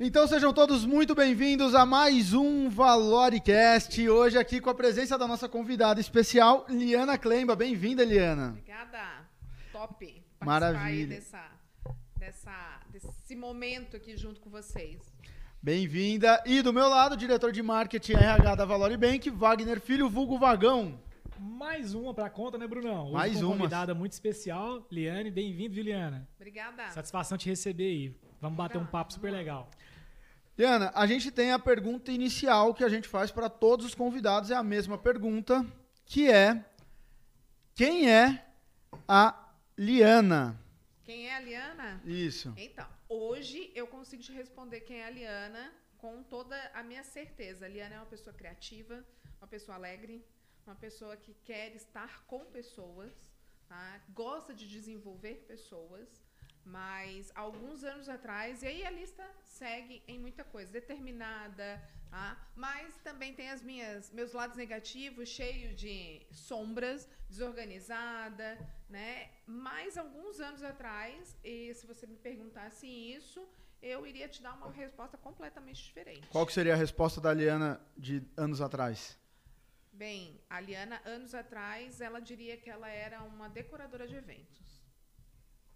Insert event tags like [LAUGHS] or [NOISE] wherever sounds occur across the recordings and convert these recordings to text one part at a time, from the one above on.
Então sejam todos muito bem-vindos a mais um Valoricast. Hoje aqui com a presença da nossa convidada especial, Liana Klemba. Bem-vinda, Liana. Obrigada. Top. Maravilha. aí Dessa, dessa, desse momento aqui junto com vocês. Bem-vinda. E do meu lado, diretor de marketing RH da Valori Bank, Wagner Filho, vulgo Vagão. Mais uma pra conta, né, Brunão? Hoje Mais uma. convidada muito especial, Liane. Bem-vindo, Juliana. Obrigada. Satisfação te receber aí. Vamos bater um papo super lá. legal. Liana, a gente tem a pergunta inicial que a gente faz para todos os convidados, é a mesma pergunta, que é: quem é a Liana? Quem é a Liana? Isso. Então, hoje eu consigo te responder quem é a Liana com toda a minha certeza. A Liana é uma pessoa criativa, uma pessoa alegre, uma pessoa que quer estar com pessoas, tá? gosta de desenvolver pessoas, mas alguns anos atrás, e aí a lista segue em muita coisa, determinada, tá? mas também tem as minhas meus lados negativos, cheio de sombras, desorganizada, né? Mas alguns anos atrás, e se você me perguntasse isso, eu iria te dar uma resposta completamente diferente. Qual que seria a resposta da Liana de anos atrás? Bem, a Liana, anos atrás, ela diria que ela era uma decoradora de eventos.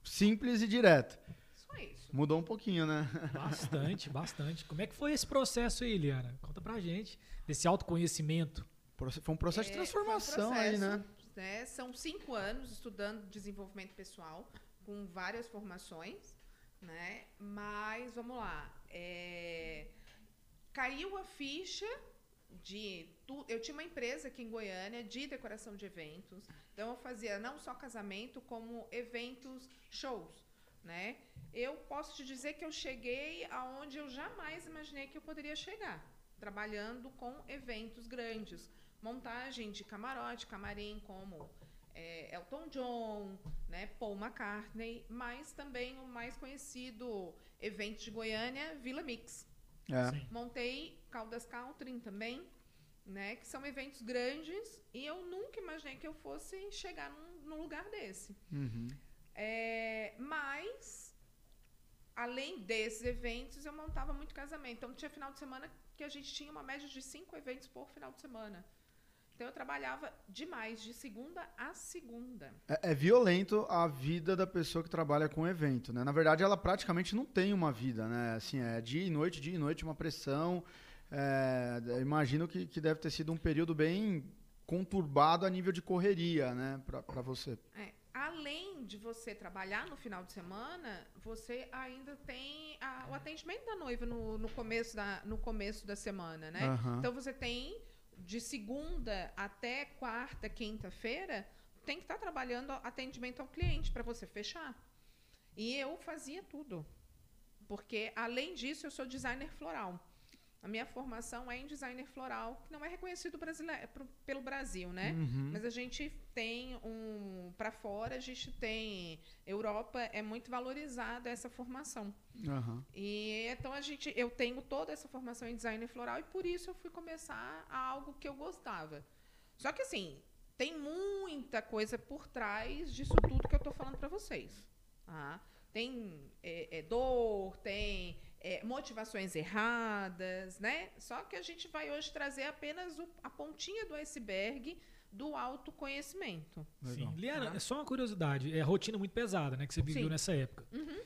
Simples e direto. Só isso. Mudou um pouquinho, né? Bastante, [LAUGHS] bastante. Como é que foi esse processo aí, Liana? Conta pra gente. Desse autoconhecimento. Foi um processo de É, foi um transformação aí, né? processo, né? São cinco anos estudando desenvolvimento pessoal, com várias formações, né? Mas, vamos lá. é, Caiu a ficha de... tu- Eu tinha uma empresa aqui em Goiânia de decoração de eventos. Então, eu fazia não só casamento, como eventos, shows, né? Eu posso te dizer que eu cheguei aonde eu jamais imaginei que eu poderia chegar. Trabalhando com eventos grandes montagem de camarote, camarim, como é, Elton John, né, Paul McCartney, mas também o mais conhecido evento de Goiânia, Vila Mix. É. Montei Caldas Country também, né, que são eventos grandes e eu nunca imaginei que eu fosse chegar num, num lugar desse. Uhum. É, mas, além desses eventos, eu montava muito casamento. Então, tinha final de semana que a gente tinha uma média de cinco eventos por final de semana. Então, eu trabalhava demais, de segunda a segunda. É, é violento a vida da pessoa que trabalha com evento, né? Na verdade, ela praticamente não tem uma vida, né? Assim, é dia e noite, dia e noite, uma pressão. É, imagino que, que deve ter sido um período bem conturbado a nível de correria, né? Pra você. É, além de você trabalhar no final de semana, você ainda tem a- o atendimento da noiva no, no começo da, no começo da semana, né? Aham. Então você tem de segunda até quarta, quinta-feira, tem que estar trabalhando atendimento ao cliente para você fechar. E eu fazia tudo. Porque além disso, eu sou designer floral. A minha formação é em designer floral, que não é reconhecido pro- pelo Brasil, né? Uhum. Mas a gente tem um para fora, a gente tem Europa é muito valorizada essa formação. Aham. E então a gente, eu tenho toda essa formação em design floral e por isso eu fui começar a algo que eu gostava. Só que assim, tem muita coisa por trás disso tudo que eu estou falando para vocês. tá? Tem é, é, dor, tem é, motivações erradas, né? Só que a gente vai hoje trazer apenas o- a pontinha do iceberg do autoconhecimento. Legal. Sim. Liana, é só uma curiosidade. É rotina muito pesada, né? Que você viveu Sim. nessa época. Uhum.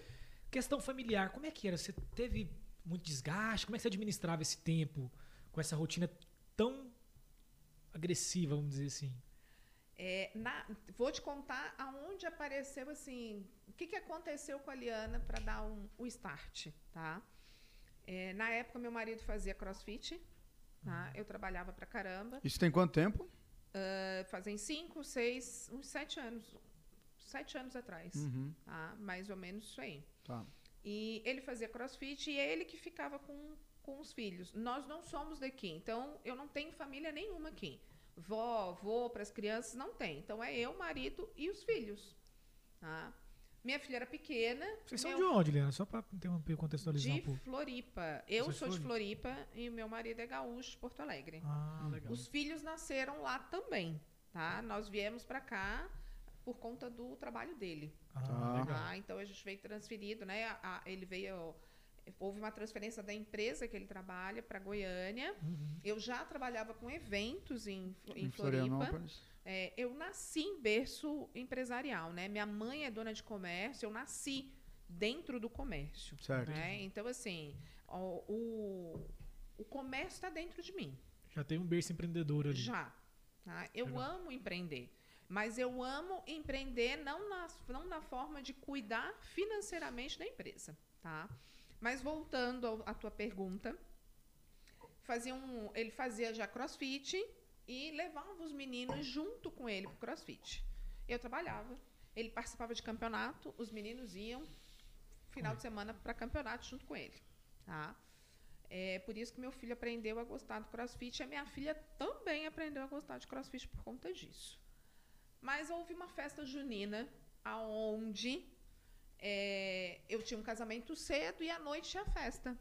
Questão familiar, como é que era? Você teve muito desgaste? Como é que você administrava esse tempo com essa rotina tão agressiva, vamos dizer assim? É, na- vou te contar aonde apareceu assim, o que, que aconteceu com a Liana para dar um, o start, tá? É, na época meu marido fazia CrossFit, tá? Eu trabalhava pra caramba, Isso tem quanto tempo? uh, fazem cinco, seis, uns sete anos, sete anos atrás, Uhum. tá? Mais ou menos isso aí. Tá. E ele fazia crossfit e é ele que ficava com, com os filhos. Nós não somos daqui, então eu não tenho família nenhuma aqui. Vó, avô, para as crianças, não tem. Então é eu, marido e os filhos. Tá? Minha filha era pequena. Vocês são meu- de onde, Liana? Só para interromper contextualizar de um pouco. Floripa. Eu Você de sou de Floripa e meu marido é gaúcho de Porto Alegre. Ah, legal. Os filhos nasceram lá também, tá? Nós viemos para cá por conta do trabalho dele. Ah, Tá. legal. Ah, então a gente veio transferido, né? A- a- ele veio houve uma transferência da empresa que ele trabalha para Goiânia. Uhum. Eu já trabalhava com eventos em, em, Em Floripa. É, eu nasci em berço empresarial, né? Minha mãe é dona de comércio, eu nasci dentro do comércio. Certo. né? Então, assim, o, o, o comércio está dentro de mim. Já tem um berço empreendedor ali. Já. tá? Eu Legal. amo empreender. Mas eu amo empreender não na, não na forma de cuidar financeiramente da empresa. Tá? Mas voltando à tua pergunta, fazia um, ele fazia já crossfit e levava os meninos junto com ele para crossfit. Eu trabalhava, ele participava de campeonato, os meninos iam final de semana para campeonato junto com ele. Tá? É por isso que meu filho aprendeu a gostar do crossfit e a minha filha também aprendeu a gostar de crossfit por conta disso. Mas houve uma festa junina aonde é, eu tinha um casamento cedo e à noite tinha festa.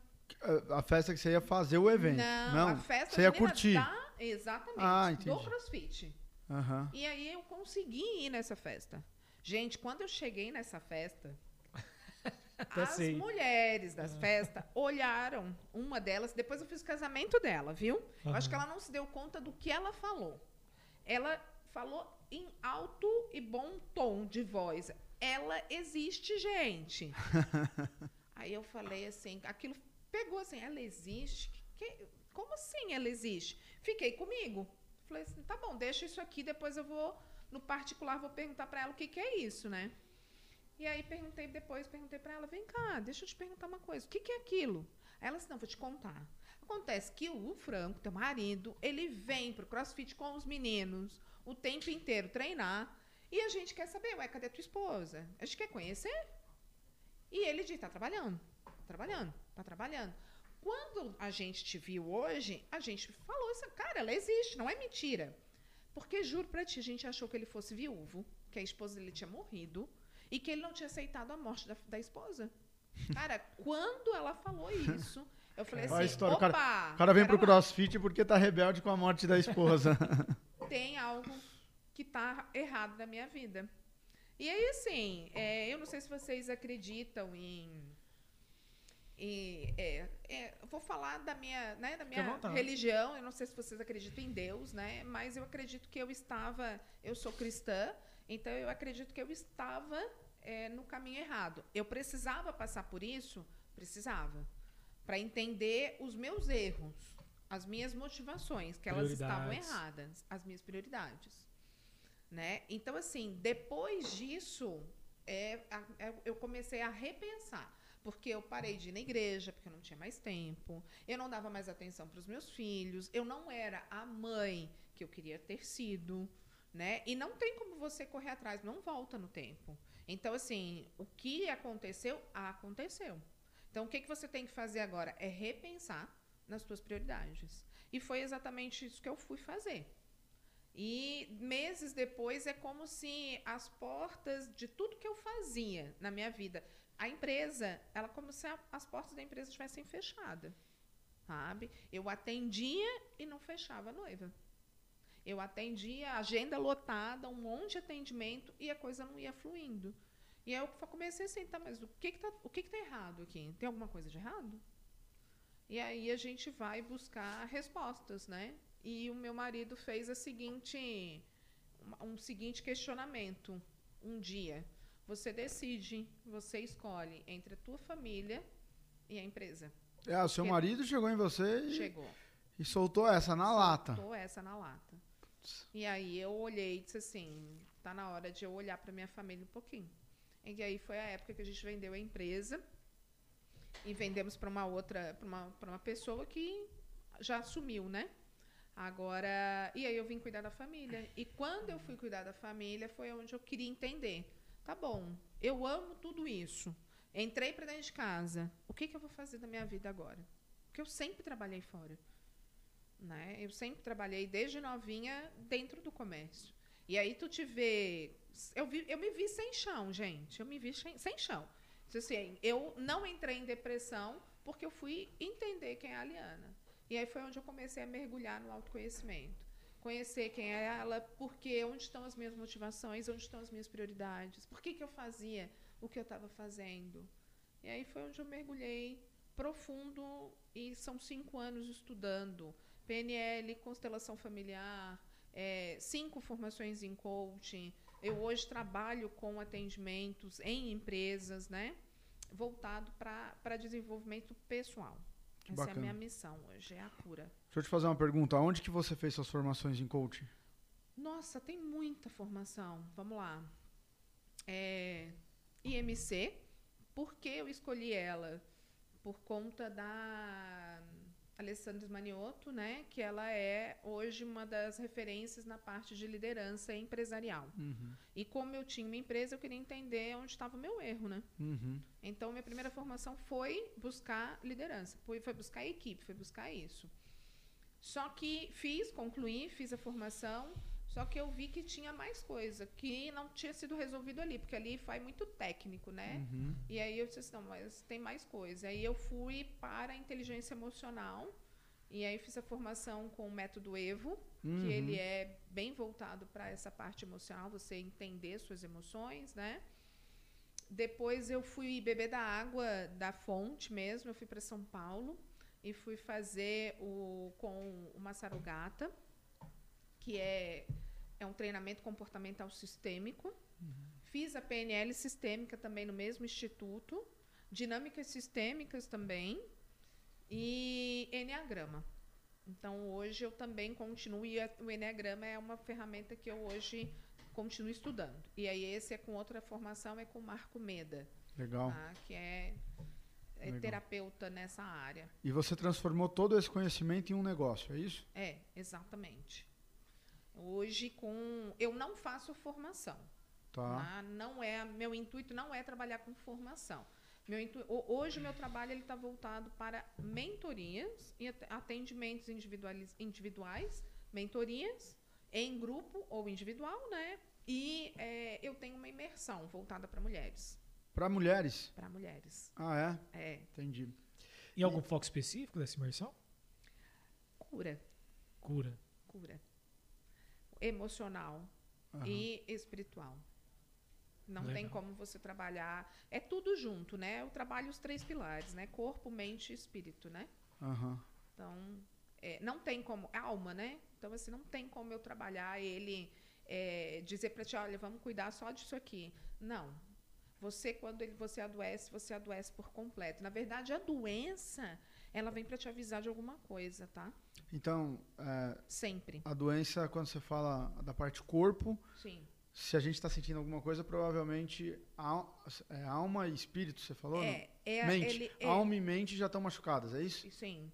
A festa que você ia fazer o evento. Não, a festa você ia curtir. da- exatamente, Ah, do crossfit. Aham. E aí eu consegui ir nessa festa. Gente, quando eu cheguei nessa festa, [LAUGHS] as sei. mulheres das festas olharam uma delas. Depois eu fiz o casamento dela, viu? Eu acho que ela não se deu conta do que ela falou. Ela falou em alto e bom tom de voz. Ela existe, gente. [LAUGHS] Aí eu falei assim, aquilo pegou assim, ela existe? Que- como assim ela existe? Fiquei comigo. Falei assim, tá bom, deixa isso aqui, depois eu vou, no particular, vou perguntar pra ela o que, que é isso, né? E aí perguntei depois, perguntei pra ela, vem cá, deixa eu te perguntar uma coisa, o que, que é aquilo? Aí ela disse, não, vou te contar. Acontece que o Franco, teu marido, ele vem pro CrossFit com os meninos o tempo inteiro treinar e a gente quer saber, ué, cadê tua esposa? A gente quer conhecer. E ele diz, tá trabalhando, tá trabalhando, tá trabalhando. Quando a gente te viu hoje, a gente falou isso, cara, ela existe, não é mentira. Porque juro pra ti, a gente achou que ele fosse viúvo, que a esposa dele tinha morrido e que ele não tinha aceitado a morte da, da esposa. [LAUGHS] Cara, quando ela falou isso, eu falei assim, história, o opa, cara- O cara vem pro lá, crossfit porque tá rebelde com a morte da esposa. [LAUGHS] tem algo que tá errado na minha vida. E aí, assim, é, eu não sei se vocês acreditam em. Em, é, é, eu vou falar da minha, né, da minha religião. Eu não sei se vocês acreditam em Deus, né? Mas eu acredito que eu estava. Eu sou cristã, então eu acredito que eu estava é, no caminho errado. Eu precisava passar por isso? Precisava. Para entender os meus erros, as minhas motivações, que elas estavam erradas, as minhas prioridades. Né? Então, assim, depois disso, é, é, eu comecei a repensar. Porque eu parei de ir na igreja, porque eu não tinha mais tempo. Eu não dava mais atenção para os meus filhos. Eu não era a mãe que eu queria ter sido. Né? E não tem como você correr atrás, não volta no tempo. Então, assim, o que aconteceu, aconteceu. Então, o que, que você tem que fazer agora? É repensar nas suas prioridades. E foi exatamente isso que eu fui fazer. E meses depois é como se as portas de tudo que eu fazia na minha vida, a empresa, ela como se a- as portas da empresa estivessem fechadas. Sabe? Eu atendia e não fechava a noiva. Eu atendia agenda lotada, um monte de atendimento e a coisa não ia fluindo. E aí eu comecei assim, tá, mas o que que tá, o que que tá errado aqui? Tem alguma coisa de errado? E aí a gente vai buscar respostas, né? E o meu marido fez a seguinte, um seguinte questionamento um dia. Você decide, você escolhe entre a tua família e a empresa. É, o seu Que- marido chegou em você e, Chegou. e soltou essa na lata. Soltou essa na lata. E aí eu olhei e disse assim, tá na hora de eu olhar para minha família um pouquinho. E aí foi a época que a gente vendeu a empresa e vendemos para uma outra, para uma, pra uma pessoa que já assumiu, né? Agora, e aí eu vim cuidar da família. E quando eu fui cuidar da família foi onde eu queria entender. Tá bom, eu amo tudo isso. Entrei para dentro de casa. O que, que eu vou fazer da minha vida agora? Porque eu sempre trabalhei fora. Né? Eu sempre trabalhei desde novinha dentro do comércio. E aí tu te vê. Eu, vi, eu me vi sem chão, gente. Eu me vi sem, sem chão. Então, Assim, eu não entrei em depressão porque eu fui entender quem é a Aliana. E aí foi onde eu comecei a mergulhar no autoconhecimento. Conhecer quem é ela, porque onde estão as minhas motivações, onde estão as minhas prioridades, por que, que eu fazia o que eu estava fazendo. E aí foi onde eu mergulhei profundo e são cinco anos estudando PNL, constelação familiar, é, cinco formações em coaching. Eu hoje trabalho com atendimentos em empresas, né? Voltado para desenvolvimento pessoal. Que Essa é a bacana. minha missão hoje, é a cura. Deixa eu te fazer uma pergunta. Onde que você fez suas formações em coaching? Nossa, tem muita formação. Vamos lá. É, IMC, por que eu escolhi ela? Por conta da Alessandra Maniotto, né? Que ela é hoje uma das referências na parte de liderança empresarial. E como eu tinha uma empresa, eu queria entender onde estava o meu erro, né? Uhum. Então, minha primeira formação foi buscar liderança, foi, foi buscar equipe, foi buscar isso. Só que fiz, concluí, fiz a formação, só que eu vi que tinha mais coisa, que não tinha sido resolvido ali, porque ali foi muito técnico, né? Uhum. E aí eu disse assim, não, mas tem mais coisa. Aí eu fui para a inteligência emocional, e aí fiz a formação com o método EVO, Uhum. que ele é bem voltado para essa parte emocional, você entender suas emoções, né? Depois eu fui beber da água da fonte mesmo, eu fui para São Paulo e fui fazer o com o Massarugata, que é é um treinamento comportamental sistêmico. Fiz a PNL sistêmica também no mesmo instituto, dinâmicas sistêmicas também e Enneagrama. Então hoje eu também continuo e o Enneagrama é uma ferramenta que eu hoje continuo estudando. E aí esse é com outra formação, é com Marco Meda, Legal. tá? que é, é terapeuta nessa área. E você transformou todo esse conhecimento em um negócio, é isso? É, exatamente. Hoje com eu não faço formação. Tá. tá? Não é meu intuito não é trabalhar com formação. Meu intu, ho- hoje o meu trabalho ele está voltado para mentorias e at- atendimentos individuais, individuais, mentorias em grupo ou individual, né? E é, eu tenho uma imersão voltada para mulheres, Para mulheres? para mulheres. Ah, é? É Entendi. E algum foco específico dessa imersão? cura, Cura. cura emocional Aham. e espiritual. Não tem Legal. como você trabalhar. É tudo junto, né? Eu trabalho os três pilares, né? Corpo, mente e espírito, né? Aham. Então, é, não tem como. Alma, né? Então, assim, não tem como eu trabalhar ele, é, dizer para ti, olha, vamos cuidar só disso aqui. Não. Você, quando ele, você adoece, você adoece por completo. Na verdade, a doença, ela vem para te avisar de alguma coisa, tá? Então, é, Sempre. a doença, quando você fala da parte corpo, Sim. se a gente está sentindo alguma coisa, provavelmente é, alma e espírito, você falou? É, é? Mente. ele, é, Alma e mente já estão machucadas, é isso? Sim.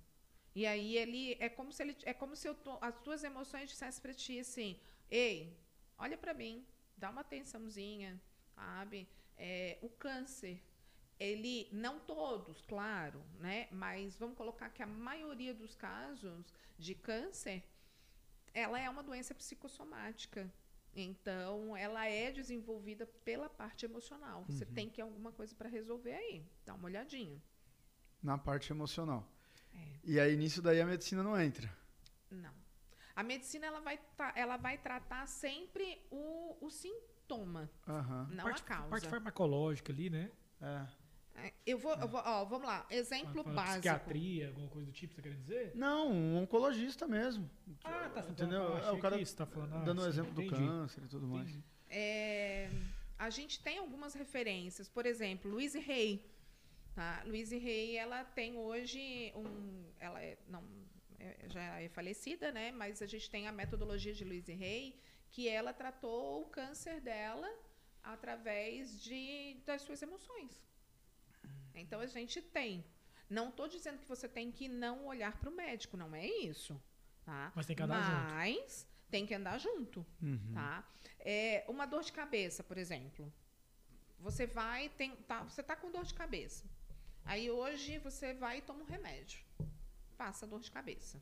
E aí ele é como se ele é como se eu to- as tuas emoções dissessem para ti assim: "Ei, olha para mim, dá uma atençãozinha", sabe? É, o câncer, ele não todos, claro, né? Mas vamos colocar que a maioria dos casos de câncer, ela é uma doença psicossomática. Então, ela é desenvolvida pela parte emocional. Você tem que ter alguma coisa para resolver aí. Dá uma olhadinha. Na parte emocional. É. E aí, nisso daí, a medicina não entra. Não. A medicina ela vai, tra- ela vai tratar sempre o, o sintoma, Aham. não parte, a causa. parte farmacológica ali, né? É. É, Eu vou, eu vou ó, vamos lá. Exemplo Fala básico. Psiquiatria, alguma coisa do tipo, você quer dizer? Não, um oncologista mesmo. Ah, tá. Entendeu? Ah, É, achei o cara que você tá falando, ah, Dando o sim, exemplo do entendi. câncer e tudo mais. Entendi. É, a gente tem algumas referências. Por exemplo, Louise Hay. Tá? Louise Hay, ela tem hoje um... Ela é, não, é- já é falecida, né? Mas a gente tem a metodologia de Louise Hay, que ela tratou o câncer dela através de, das suas emoções. Então, a gente tem. Não estou dizendo que você tem que não olhar para o médico, não é isso. Tá? Mas tem que andar junto. Mas tem que andar junto. Uhum. Tá? É, uma dor de cabeça, por exemplo. Você vai, tem, tá, você tá com dor de cabeça. Aí hoje você vai e toma um remédio. Passa a dor de cabeça.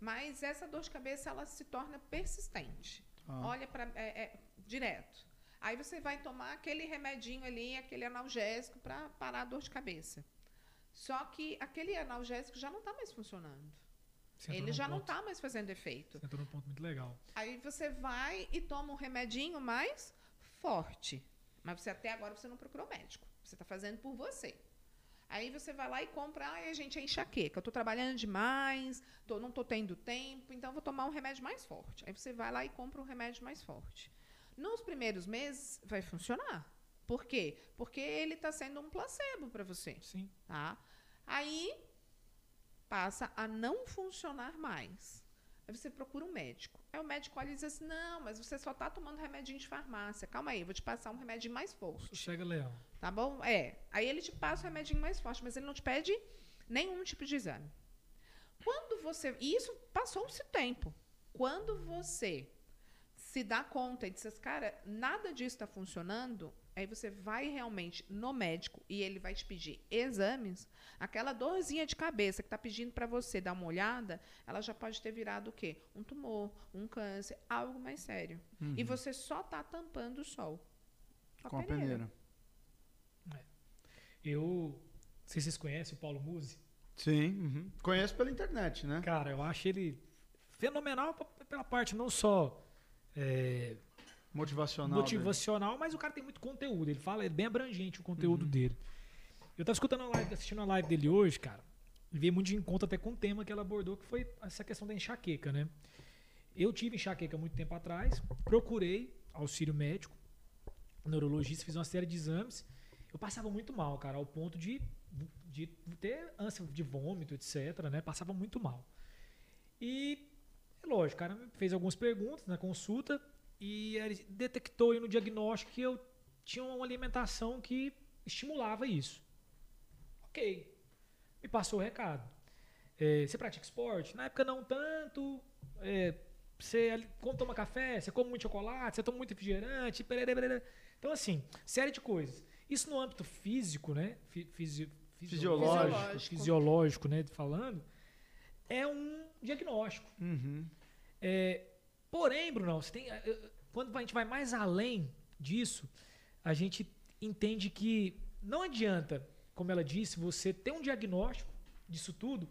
Mas essa dor de cabeça ela se torna persistente. Tá. Olha para direto. Aí você vai tomar aquele remedinho ali, aquele analgésico para parar a dor de cabeça. Só que aquele analgésico já não está mais funcionando. Ele já não ponto- está mais fazendo efeito. Você entrou num ponto muito legal. Aí você vai e toma um remedinho mais forte. Mas você até agora você não procurou médico. Você está fazendo por você. Aí você vai lá e compra, ai, a gente é enxaqueca, eu tô trabalhando demais, tô, não tô tendo tempo, então vou tomar um remédio mais forte. Aí você vai lá e compra um remédio mais forte. Nos primeiros meses vai funcionar. Por quê? Porque ele está sendo um placebo para você. Sim. Tá? Aí passa a não funcionar mais. Aí você procura um médico. Aí o médico olha e diz assim: não, mas você só está tomando remedinho de farmácia. Calma aí, eu vou te passar um remédio mais forte. Chega, Leão. Tá bom? É. Aí ele te passa o remedinho mais forte, mas ele não te pede nenhum tipo de exame. Quando você. E isso passou-se tempo. Quando você se dá conta e diz, assim, cara, nada disso está funcionando, aí você vai realmente no médico e ele vai te pedir exames, aquela dorzinha de cabeça que está pedindo para você dar uma olhada, ela já pode ter virado o quê? Um tumor, um câncer, algo mais sério. Uhum. E você só está tampando o sol. Com a peneira. Eu não sei se vocês conhecem o Paulo Musi. Sim, uhum. conheço pela internet, né? Cara, eu acho ele fenomenal pela parte não só é, Motivacional. motivacional, mas o cara tem muito conteúdo. Ele fala, é bem abrangente o conteúdo dele. Eu tava escutando a live, assistindo a live dele hoje, cara, e veio muito de encontro até com o tema que ela abordou, que foi essa questão da enxaqueca, né? Eu tive enxaqueca muito tempo atrás, procurei auxílio médico, neurologista, fiz uma série de exames. Eu passava muito mal, cara, ao ponto de, de ter ânsia de vômito, etc, né? Passava muito mal. E, é lógico, o cara me fez algumas perguntas na consulta e ele detectou aí no diagnóstico que eu tinha uma alimentação que estimulava isso. Ok. Me passou o recado. É, você pratica esporte? Na época não tanto. É, você quando toma café, você come muito chocolate, você toma muito refrigerante, pererê, pererê. Então, assim, série de coisas. Isso no âmbito físico, né? Fi- fisi- Fisiológico. Fisiológico. fisiológico, né? Falando, é um diagnóstico. Uhum. É, porém, Brunão, você tem, eh, quando a gente vai mais além disso, a gente entende que não adianta, como ela disse, você ter um diagnóstico disso tudo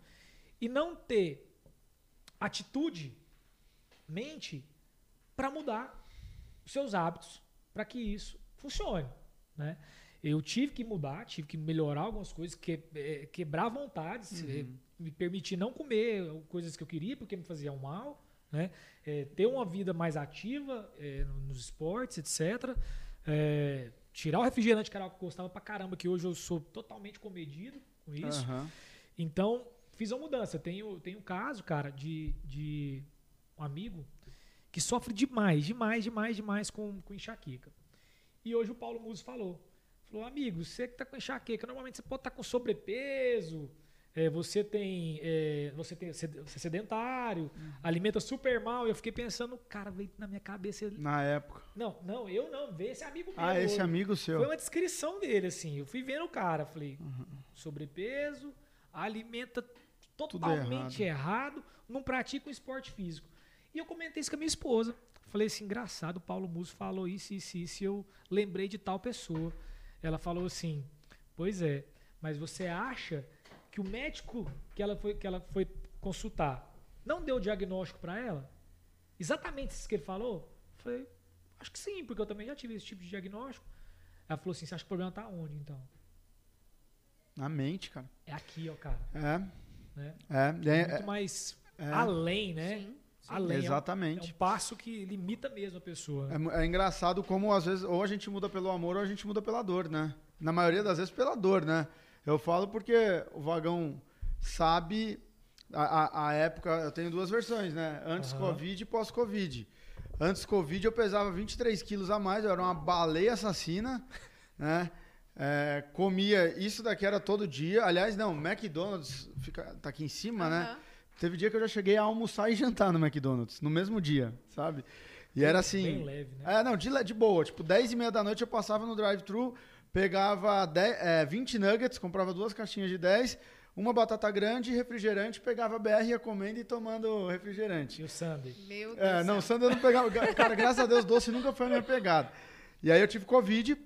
e não ter atitude, mente, para mudar os seus hábitos, para que isso funcione. Né? Eu tive que mudar, tive que melhorar algumas coisas, que, eh, quebrar vontades, eh, me permitir não comer coisas que eu queria porque me faziam mal, né? Eh, ter uma vida mais ativa no- nos esportes, etc. Eh, tirar o refrigerante que eu gostava pra caramba, que hoje eu sou totalmente comedido com isso. Aham. Então, fiz uma mudança. Tenho, tenho um caso, cara, de, de um amigo que sofre demais, demais, demais, demais com, com enxaqueca. E hoje o Paulo Muso falou. Falou, amigo, você que tá com enxaqueca, normalmente você pode estar com sobrepeso, é, você tem. é, você tem você é sedentário, alimenta super mal. E eu fiquei pensando, cara, veio na minha cabeça. Na época. Não, não, eu não, veio esse amigo meu. Ah, esse amigo seu. Foi uma descrição dele, assim. Eu fui vendo o cara, falei, sobrepeso, alimenta totalmente errado. não pratica um esporte físico. E eu comentei isso com a minha esposa. Falei assim, engraçado, o Paulo Muso falou isso, isso, isso, e eu lembrei de tal pessoa. Ela falou assim, pois é, mas você acha que o médico que ela foi, que ela foi consultar não deu diagnóstico para ela? Exatamente isso que ele falou? Eu falei, acho que sim, porque eu também já tive esse tipo de diagnóstico. Ela falou assim, você acha que o problema tá onde, então? Na mente, cara. É aqui, ó, cara. É. Né? É. é, Muito mais é. além, né? Sim. Além. é um- É Exatamente. um passo que limita mesmo a pessoa. É, é engraçado como às vezes ou a gente muda pelo amor ou a gente muda pela dor, né? Na maioria das vezes pela dor, né? Eu falo porque o vagão sabe a, a, a época. Eu tenho duas versões, né? Antes Aham. Covid e pós-Covid. Antes Covid eu pesava 23 quilos a mais, eu era uma baleia assassina, [LAUGHS] né? É, comia isso daqui era todo dia. Aliás, não, McDonald's fica, tá aqui em cima, né? Aham. Teve dia que eu já cheguei a almoçar e [LAUGHS] jantar no McDonald's, no mesmo dia, sabe? E era assim. Bem leve, né? É, não, de, de boa. Tipo, 10 e meia da noite eu passava no drive-thru, pegava 10, é, 20 nuggets, comprava duas caixinhas de 10, uma batata grande e refrigerante, pegava BR, ia comendo e tomando refrigerante. E o Sunday. Meu Deus. É, não, céu. Sandra eu não pegava. Ga- Cara, graças a Deus, doce nunca foi a minha pegada. E aí eu tive Covid,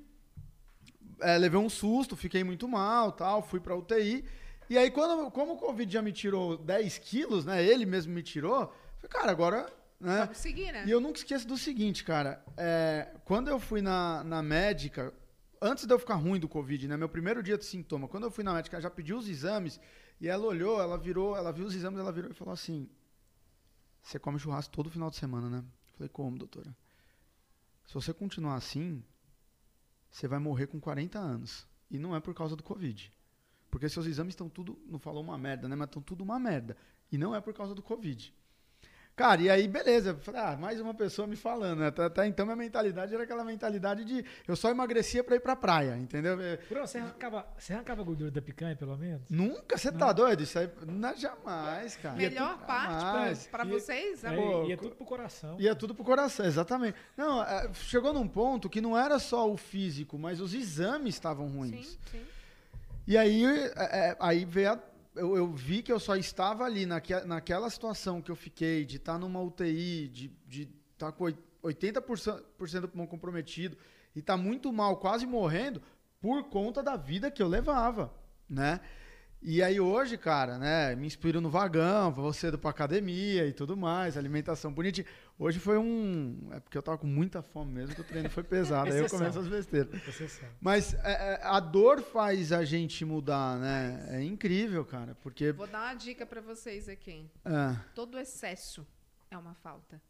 é, levei um susto, fiquei muito mal, tal, fui pra UTI. E aí, quando, como o Covid já me tirou 10 quilos, né? Ele mesmo me tirou, falei, cara, agora. Né, Vamos seguir, né? e eu nunca esqueço do seguinte, cara. é, quando eu fui na, na médica, antes de eu ficar ruim do Covid, né? Meu primeiro dia de sintoma, quando eu fui na médica, já pedi os exames e ela olhou, ela virou, ela viu os exames, ela virou e falou assim: Você come churrasco todo final de semana, né? Eu falei, como, doutora? Se você continuar assim, você vai morrer com 40 anos. E não é por causa do Covid. Porque seus exames estão tudo, não falou uma merda, né? Mas estão tudo uma merda. E não é por causa do Covid. Cara, e aí, beleza. Falei, ah, mais uma pessoa me falando. Né? Até, até, então, minha mentalidade era aquela mentalidade de eu só emagrecia pra ir pra praia, entendeu? Bruno, você arrancava, você arrancava a gordura da picanha, pelo menos? Nunca, você tá doido? Isso aí, não, jamais, cara. Melhor parte jamais. pra, pra vocês, é, Pô, ia tudo pro coração. Ia tudo pro coração, exatamente. Não, é, chegou num ponto que não era só o físico, mas os exames estavam ruins. Sim, sim. E aí, é, é aí veio a eu, eu, vi que eu só estava ali naque, naquela situação que eu fiquei, de estar tá numa UTI, de estar tá com 80% do pulmão comprometido e estar tá muito mal, quase morrendo, por conta da vida que eu levava, né? E aí hoje, cara, né, me inspiro no vagão, vou cedo pra academia e tudo mais, alimentação bonitinha. Hoje foi um. É porque eu tava com muita fome mesmo, que o treino foi pesado. aí eu começo as besteiras. Mas é, é, a dor faz a gente mudar, né? É incrível, cara. Porque. Vou dar uma dica para vocês aqui. É. Todo excesso é uma falta.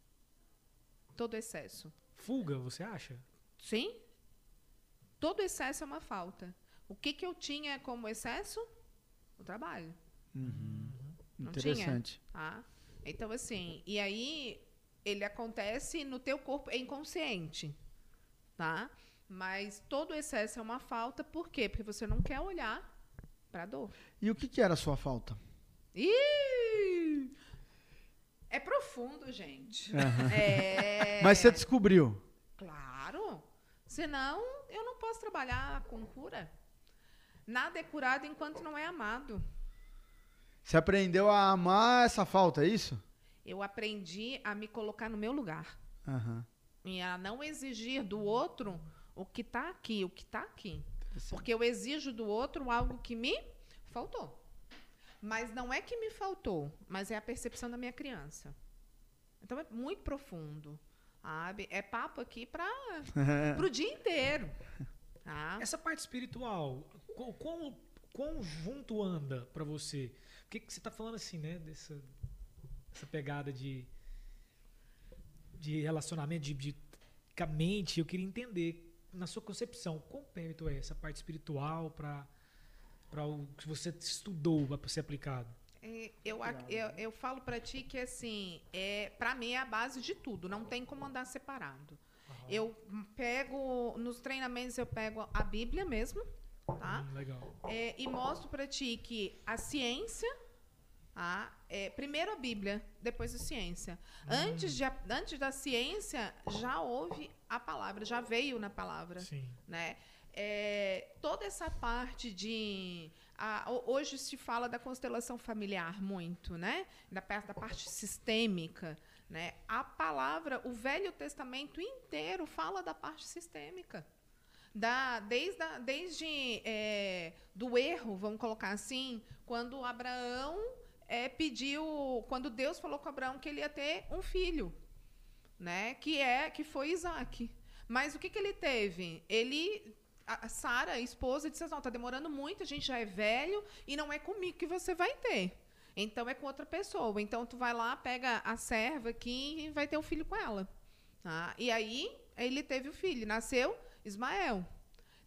Todo excesso. Fuga, você acha? Sim. Todo excesso é uma falta. O que, que eu tinha como excesso? O trabalho. Uhum. Não Interessante. Tinha? Ah. Então, assim, e aí ele acontece no teu corpo, é inconsciente, tá? Mas todo excesso é uma falta, por quê? Porque você não quer olhar para dor. E o que, que era a sua falta? Ih! É profundo, gente. Uhum. É... [LAUGHS] Mas você descobriu? Claro. Senão, eu não posso trabalhar com cura. Nada é curado enquanto não é amado. Você aprendeu a amar essa falta, é isso? eu aprendi a me colocar no meu lugar. Uhum. E a não exigir do outro o que está aqui, o que está aqui. Porque eu exijo do outro algo que me faltou. Mas não é que me faltou, mas é a percepção da minha criança. Então é muito profundo. Sabe? É papo aqui para [LAUGHS] o dia inteiro. Tá? Essa parte espiritual, quão, quão junto anda para você? O que, que você está falando assim, né? Dessa, essa pegada de, de relacionamento, de, de a mente, eu queria entender, na sua concepção, quão perto é essa parte espiritual para o que você estudou para ser aplicado? É, eu, eu, eu falo para ti que assim, é, para mim é a base de tudo, não tem como andar separado. Uhum. Eu pego nos treinamentos eu pego a Bíblia mesmo, tá? Hum, legal. É, e mostro para ti que a ciência a, é, primeiro a Bíblia, depois a ciência. Hum. Antes, de, antes da ciência, já houve a palavra, já veio na palavra. Sim. Né? É, toda essa parte de. A, hoje se fala da constelação familiar muito, né? Da, da parte sistêmica. Né? A palavra, o Velho Testamento inteiro fala da parte sistêmica. Da, desde a, desde é, do erro, vamos colocar assim, quando Abraão é, pediu, quando Deus falou com Abraão que ele ia ter um filho, né? Que é que foi Isaac. Mas o que, que ele teve? Ele a Sara, a esposa, disse assim: não, está demorando muito, a gente já é velho e não é comigo que você vai ter. Então é com outra pessoa. Então tu vai lá, pega a serva aqui e vai ter um filho com ela. Tá? E aí ele teve o filho, nasceu Ismael.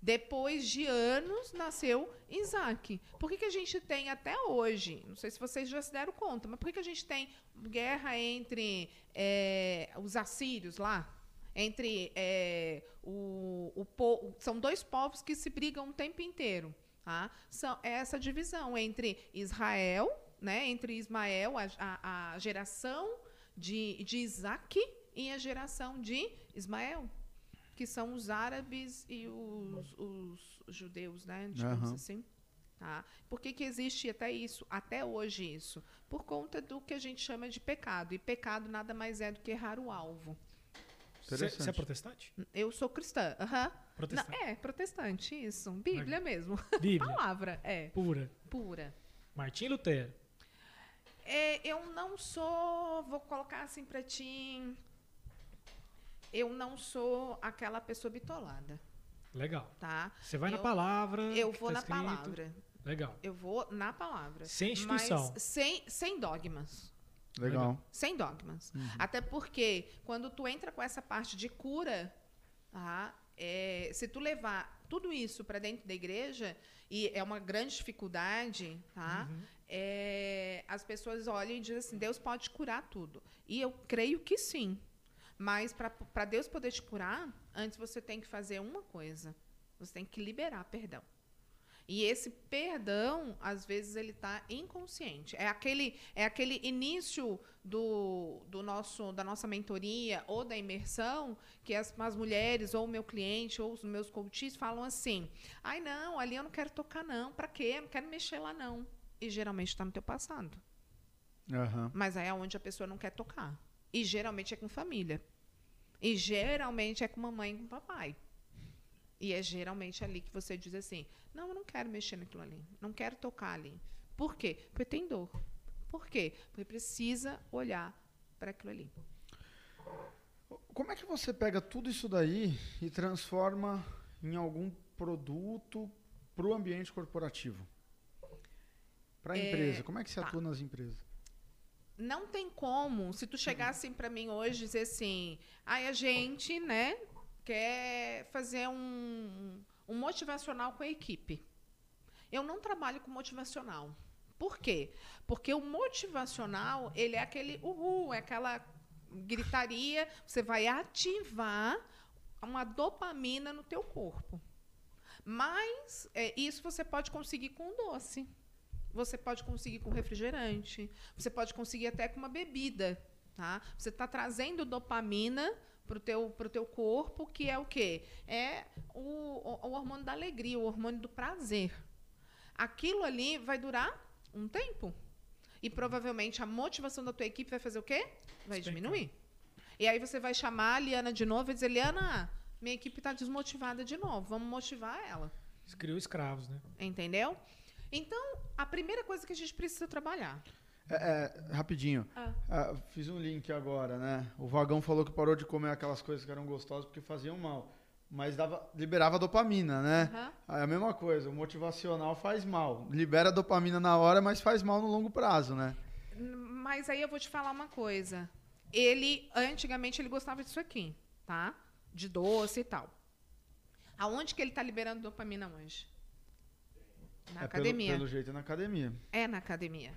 Depois de anos, nasceu Isaac. Por que, que a gente tem até hoje, não sei se vocês já se deram conta, mas por que, que a gente tem guerra entre é, os assírios lá? Entre é, o, o, São dois povos que se brigam o tempo inteiro. Tá? São, é essa divisão entre Israel, né, entre Ismael, a, a, a geração de, de Isaac, e a geração de Ismael que são os árabes e os, os judeus, né? Digamos uhum. assim. Tá? Por que, que existe até isso, até hoje isso? Por conta do que a gente chama de pecado. E pecado nada mais é do que errar o alvo. Você é protestante? Eu sou cristã. Uhum. Protestante. Não, é, protestante, isso. Bíblia mesmo. [LAUGHS] Bíblia. Palavra, é. Pura. Pura. Martim Lutero. É, eu não sou, vou colocar assim para ti, eu não sou aquela pessoa bitolada. Legal. tá? Você vai na Eu- palavra. Eu vou tá na escrito. palavra. Legal. Eu vou na palavra. Sem instituição. Mas sem, sem dogmas. Legal. Sem dogmas. Uhum. Até porque quando tu entra com essa parte de cura, tá? É, se tu levar tudo isso para dentro da igreja, e é uma grande dificuldade, tá? Uhum. É, as pessoas olham e dizem assim: Deus pode curar tudo. E eu creio que sim. Mas para Deus poder te curar, antes você tem que fazer uma coisa: você tem que liberar perdão. E esse perdão, às vezes, ele está inconsciente. É aquele, é aquele início do, do nosso, da nossa mentoria ou da imersão que as, as mulheres, ou o meu cliente, ou os meus coaches falam assim: ai, não, ali eu não quero tocar, não. Para quê? Eu não quero mexer lá, não. E geralmente está no teu passado. Aham. Mas aí é onde a pessoa não quer tocar. E geralmente é com família. E geralmente é com mamãe e com papai. E é geralmente ali que você diz assim: não, eu não quero mexer naquilo ali. Não quero tocar ali. Por quê? Porque tem dor. Por quê? Porque precisa olhar para aquilo ali. Como é que você pega tudo isso daí e transforma em algum produto para o ambiente corporativo? Para a É, empresa. Como é que você tá. atua nas empresas? Não tem como, se tu chegar assim para mim hoje e dizer assim, ai, a gente, né, quer fazer um, um motivacional com a equipe. Eu não trabalho com motivacional. Por quê? Porque o motivacional, ele é aquele uhul, é aquela gritaria, você vai ativar uma dopamina no teu corpo. Mas é, isso você pode conseguir com doce. Você pode conseguir com refrigerante. Você pode conseguir até com uma bebida. Tá? Você está trazendo dopamina para o teu, pro teu corpo, que é o quê? É o, o, o hormônio da alegria, o hormônio do prazer. Aquilo ali vai durar um tempo. E provavelmente a motivação da tua equipe vai fazer o quê? Vai diminuir. E aí você vai chamar a Liana de novo e dizer, Liana, minha equipe está desmotivada de novo. Vamos motivar ela. Criou escravos, né? Entendeu? Então, a primeira coisa que a gente precisa trabalhar. É, é, rapidinho. Ah. Ah, fiz um link agora, né? O Vagão falou que parou de comer aquelas coisas que eram gostosas porque faziam mal. Mas dava, liberava dopamina, né? Aham. É a mesma coisa, o motivacional faz mal. Libera dopamina na hora, mas faz mal no longo prazo, né? Mas aí eu vou te falar uma coisa. Ele, antigamente, ele gostava disso aqui, tá? De doce e tal. Aonde que ele está liberando dopamina hoje? Na é academia. Pelo, pelo jeito é na academia. É na academia.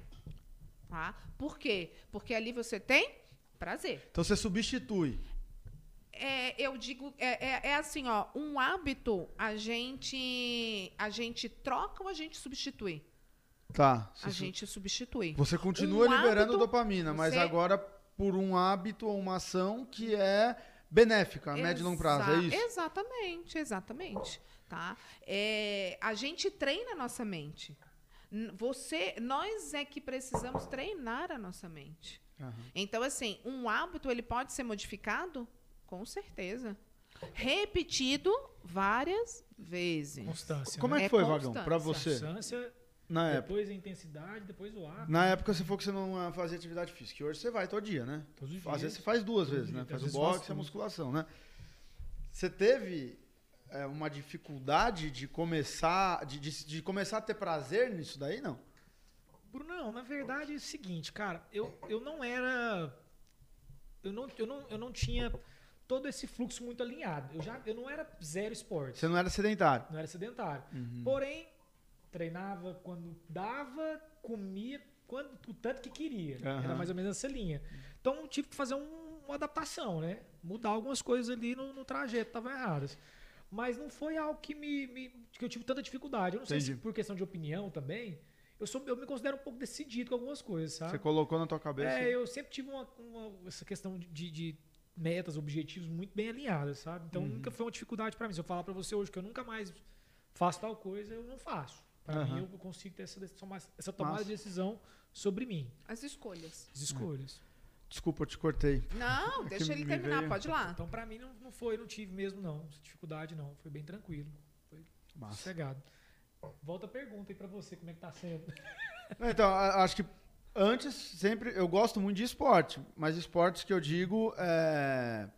Tá? Por quê? Porque ali você tem prazer. Então você substitui. É, eu digo, é, é, é assim, ó, um hábito a gente, a gente troca ou a gente substitui? Tá. A Você, gente substitui. você continua Um liberando hábito, dopamina, mas você- agora por um hábito ou uma ação que é benéfica a médio e longo prazo, é Exa- isso? Exatamente, exatamente. Tá? É, a gente treina a nossa mente. Você, nós é que precisamos treinar a nossa mente. Aham. Então, assim, um hábito ele pode ser modificado? Com certeza. Repetido várias vezes. Constância. Como é né? que É foi, Vagão, constância. pra você? Constância, Na época. depois a intensidade, depois o hábito. Na época você falou que você não fazia atividade física. E hoje você vai todo dia, né? Todos os Às vezes dias. você faz duas Todo vezes, dia. né? Às Faz o boxe e a tudo. musculação, né? Você teve é, uma dificuldade de começar, de, de, de começar a ter prazer nisso daí, não? Bruno, na verdade é o seguinte, cara, eu, eu não era. Eu não, eu, não, eu não tinha todo esse fluxo muito alinhado. Eu, já, eu não era zero esporte. Você não era sedentário. Não era sedentário. Uhum. Porém, treinava quando dava, comia quando, o tanto que queria. Aham. Era mais ou menos essa linha. Então tive que fazer um- uma adaptação, né? Mudar algumas coisas ali no, no trajeto, estavam erradas. Mas não foi algo que me, me- que eu tive tanta dificuldade. Eu não sei se Entendi. por questão de opinião também. Eu, sou, eu me considero um pouco decidido com algumas coisas, sabe? Você colocou na tua cabeça. É, eu sempre tive uma, uma- essa questão de, de- metas, objetivos muito bem alinhadas, sabe? Então Uhum. nunca foi uma dificuldade pra mim. Se eu falar pra você hoje que eu nunca mais faço tal coisa, eu não faço. Pra Aham. mim, eu consigo ter essa, decisão mais- essa tomada Massa. de decisão sobre mim, As escolhas. as escolhas. Desculpa, eu te cortei. Não, [LAUGHS] É deixa ele terminar, veio- pode ir lá. Então, pra mim, não, não foi, não tive mesmo, não. Dificuldade, não. Foi bem tranquilo. Foi Massa. sossegado. Volta a pergunta aí pra você, como é que tá sendo. Então, acho que antes, sempre. Eu gosto muito de esporte, mas esportes que eu digo é.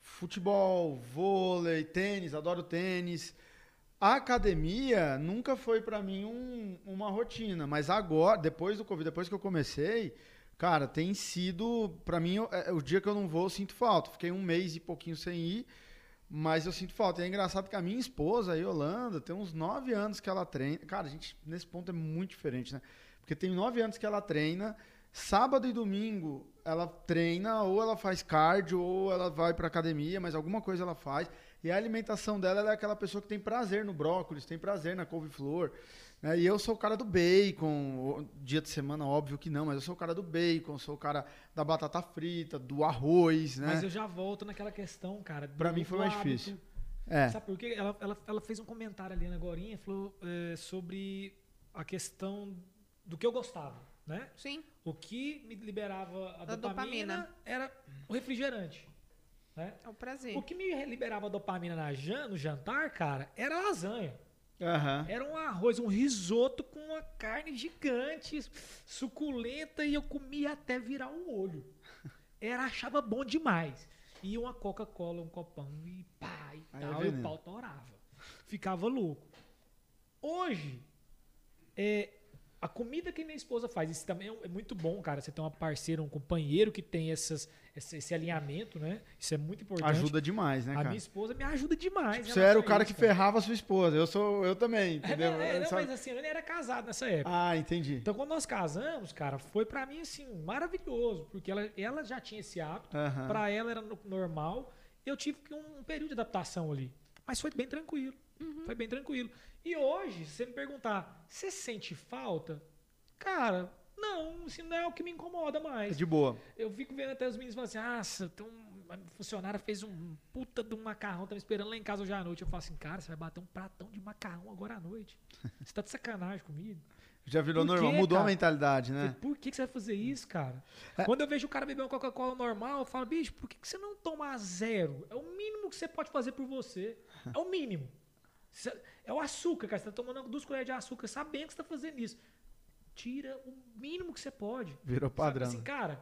futebol, vôlei, tênis, adoro tênis. A academia nunca foi pra mim um- uma rotina, mas agora, depois do Covid, depois que eu comecei, cara, tem sido, pra mim, é, o dia que eu não vou, eu sinto falta. Fiquei um mês e pouquinho sem ir, mas eu sinto falta. E é engraçado que a minha esposa, a Yolanda, tem uns nove anos que ela treina. Cara, a gente, nesse ponto é muito diferente, né? Porque tem nove anos que ela treina, sábado e domingo ela treina, ou ela faz cardio, ou ela vai pra academia, mas alguma coisa ela faz. E a alimentação dela ela é aquela pessoa que tem prazer no brócolis, tem prazer na couve-flor. Né? E eu sou o cara do bacon, dia de semana, óbvio que não, mas eu sou o cara do bacon, sou o cara da batata frita, do arroz, né? Mas eu já volto naquela questão, cara. Pra mim foi mais hábito. difícil. É. Sabe por quê? Ela, ela, ela fez um comentário ali agora, falou é, sobre a questão do que eu gostava, né? Sim. O que me liberava a Da dopamina, dopamina. era o refrigerante. Né? É o prazer. O que me liberava a dopamina na no jantar, cara, era a lasanha. Aham. Era um arroz, um risoto com uma carne gigante, suculenta, e eu comia até virar o olho. Era, achava bom demais. E uma Coca-Cola, um copão, e pá, e Aí é tal, e o pau torava. Ficava louco. Hoje, é, a comida que minha esposa faz, isso também é, é muito bom, cara. Você tem uma parceira, um companheiro que tem essas, esse, alinhamento, né? Isso é muito importante. Ajuda demais, né, a cara? minha esposa me ajuda demais. em Você era o a cara isso, que ferrava a sua esposa. Eu sou eu também, [LAUGHS] É, entendeu? não, é, não, mas assim, eu nem era casado nessa época. Ah, entendi. Então, quando nós casamos, cara, foi pra mim, assim, maravilhoso. Porque ela, ela já tinha esse hábito. Aham. Pra ela era no- normal. Eu tive um, um período de adaptação ali. Mas foi bem tranquilo. Foi bem tranquilo. E hoje, se você me perguntar, você sente falta? Cara, não, assim, não é o que me incomoda É mais. de boa. Eu fico vendo até os meninos falando assim, ah, tem um uma funcionária fez um puta de um macarrão, tá me esperando lá em casa hoje à noite. Eu falo assim, cara, você vai bater um pratão de macarrão agora à noite. Você tá de sacanagem comigo? Já virou Por normal. quê, Mudou a cara? mentalidade, Falei, né? Por que, que você vai fazer isso, cara? É. Quando eu vejo o cara beber uma Coca-Cola normal, eu falo, bicho, por que, que você não toma a zero? É o mínimo que você pode fazer por você. É o mínimo. É o açúcar, cara. Você tá tomando duas colheres de açúcar, sabendo que você tá fazendo isso. Tira o mínimo que você pode. Virou Sabe? padrão. Assim, cara,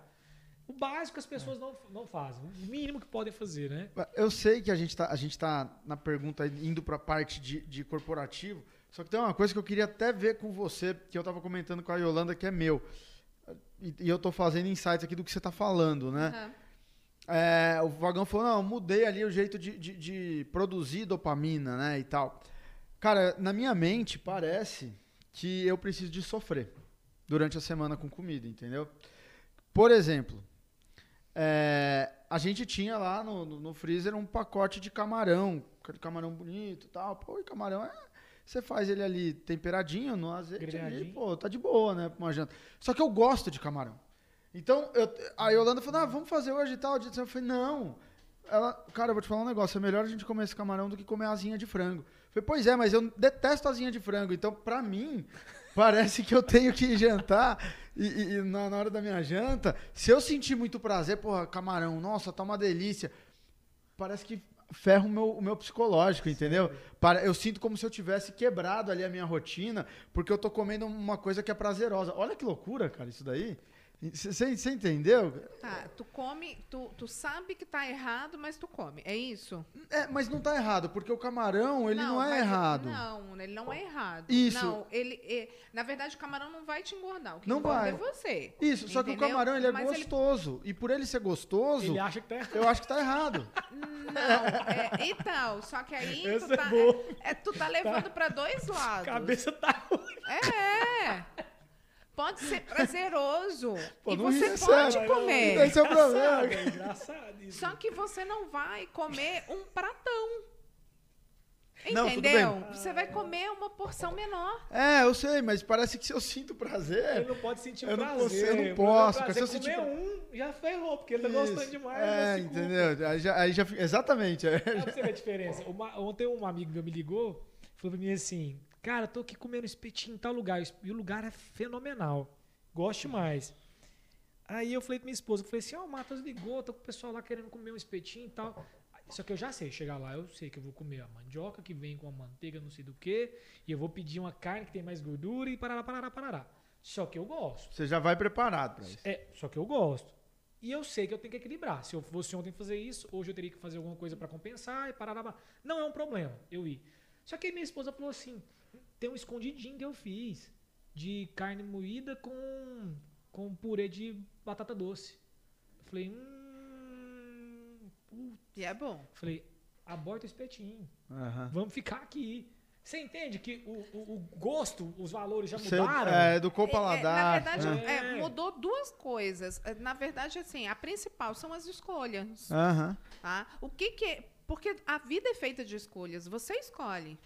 o básico as pessoas não, não fazem. O mínimo que podem fazer, né? Eu sei que a gente tá, a gente tá na pergunta indo pra parte de, de corporativo, só que tem uma coisa que eu queria até ver com você, que eu tava comentando com a Yolanda, que é meu. E, e eu tô fazendo insights aqui do que você tá falando, né? Aham. É, o Vagão falou, não, eu mudei ali o jeito de, de, de produzir dopamina, né, e tal. Cara, na minha mente, parece que eu preciso de sofrer durante a semana com comida, entendeu? Por exemplo, é, a gente tinha lá no, no, no freezer um pacote de camarão, aquele camarão bonito e tal. Pô, e camarão é... Você faz ele ali temperadinho no azeite ali, pô, tá de boa, né, pra uma janta. Só que eu gosto de camarão. Então, eu, a Yolanda falou, ah, vamos fazer hoje e tal. Eu falei, não. Ela, cara, eu vou te falar um negócio, é melhor a gente comer esse camarão do que comer asinha de frango. Eu falei, pois é, mas eu detesto asinha de frango. Então, pra mim, [LAUGHS] parece que eu tenho que jantar e, e- e na, na hora da minha janta, se eu sentir muito prazer, porra, camarão, nossa, tá uma delícia. Parece que ferra o meu, o meu psicológico, entendeu? Para, eu sinto como se eu tivesse quebrado ali a minha rotina, porque eu tô comendo uma coisa que é prazerosa. Olha que loucura, cara, isso daí. Você entendeu? Tá, tu come, tu, tu sabe que tá errado, mas tu come. É isso? É, mas não tá errado, porque o camarão, ele não, é mas- errado. Não, ele não é errado. Isso. Não, ele, é- na verdade, o camarão não vai te engordar. O que Não engorda vai. é você. Isso, só que o Entendeu? camarão, ele é Mas ele- gostoso. E por ele ser gostoso, Ele acha que tá errado. eu acho que tá errado. Não, é, então, só que aí tu é tá, boa. é, tu tá levando pra dois A lados. cabeça tá ruim. É. Pode ser prazeroso. [LAUGHS] Pô, e não você pode sério. comer. Esse é o problema. É engraçado isso. Só que você não vai comer um pratão. Não, Entendeu? Você vai comer uma porção menor. É, eu sei, mas parece que se eu sinto Ele prazer. não pode sentir o Eu não prazer. posso- eu não posso, prazer. se eu Comer pra- um, já ferrou, porque ele tá Isso. gostando demais. É, entendeu? Aí já, aí já Exatamente. é. Olha pra você ver a diferença. Uma- ontem um amigo meu me ligou, falou pra mim assim, cara, tô aqui comendo espetinho em tal lugar, e o lugar é fenomenal. Gosto demais. Aí eu falei pra minha esposa, eu falei assim, ó, o Matheus ligou, tô com o pessoal lá querendo comer um espetinho e tal. Só que eu já sei, chegar lá, eu sei que eu vou comer a mandioca que vem com a manteiga, não sei do que, e eu vou pedir uma carne que tem mais gordura e parará, parará, parará. Só que eu gosto. Você já vai preparado pra isso. É, só que eu gosto. E eu sei que eu tenho que equilibrar. Se eu fosse ontem fazer isso, hoje eu teria que fazer alguma coisa para compensar e parar. Não é um problema, eu ir. Só que aí minha esposa falou assim: tem um escondidinho que eu fiz de carne moída com, com purê de batata doce. Eu falei, hum. Putz. E é bom. Falei, aborta o espetinho. Aham. Vamos ficar aqui. Você entende que o, o, o gosto, os valores já mudaram? é, educou o É, é, na paladar. verdade? É. é, mudou duas coisas. É, Na verdade, assim, a principal são as escolhas. Aham. Tá? O que que é- Porque a vida é feita de escolhas. Você escolhe.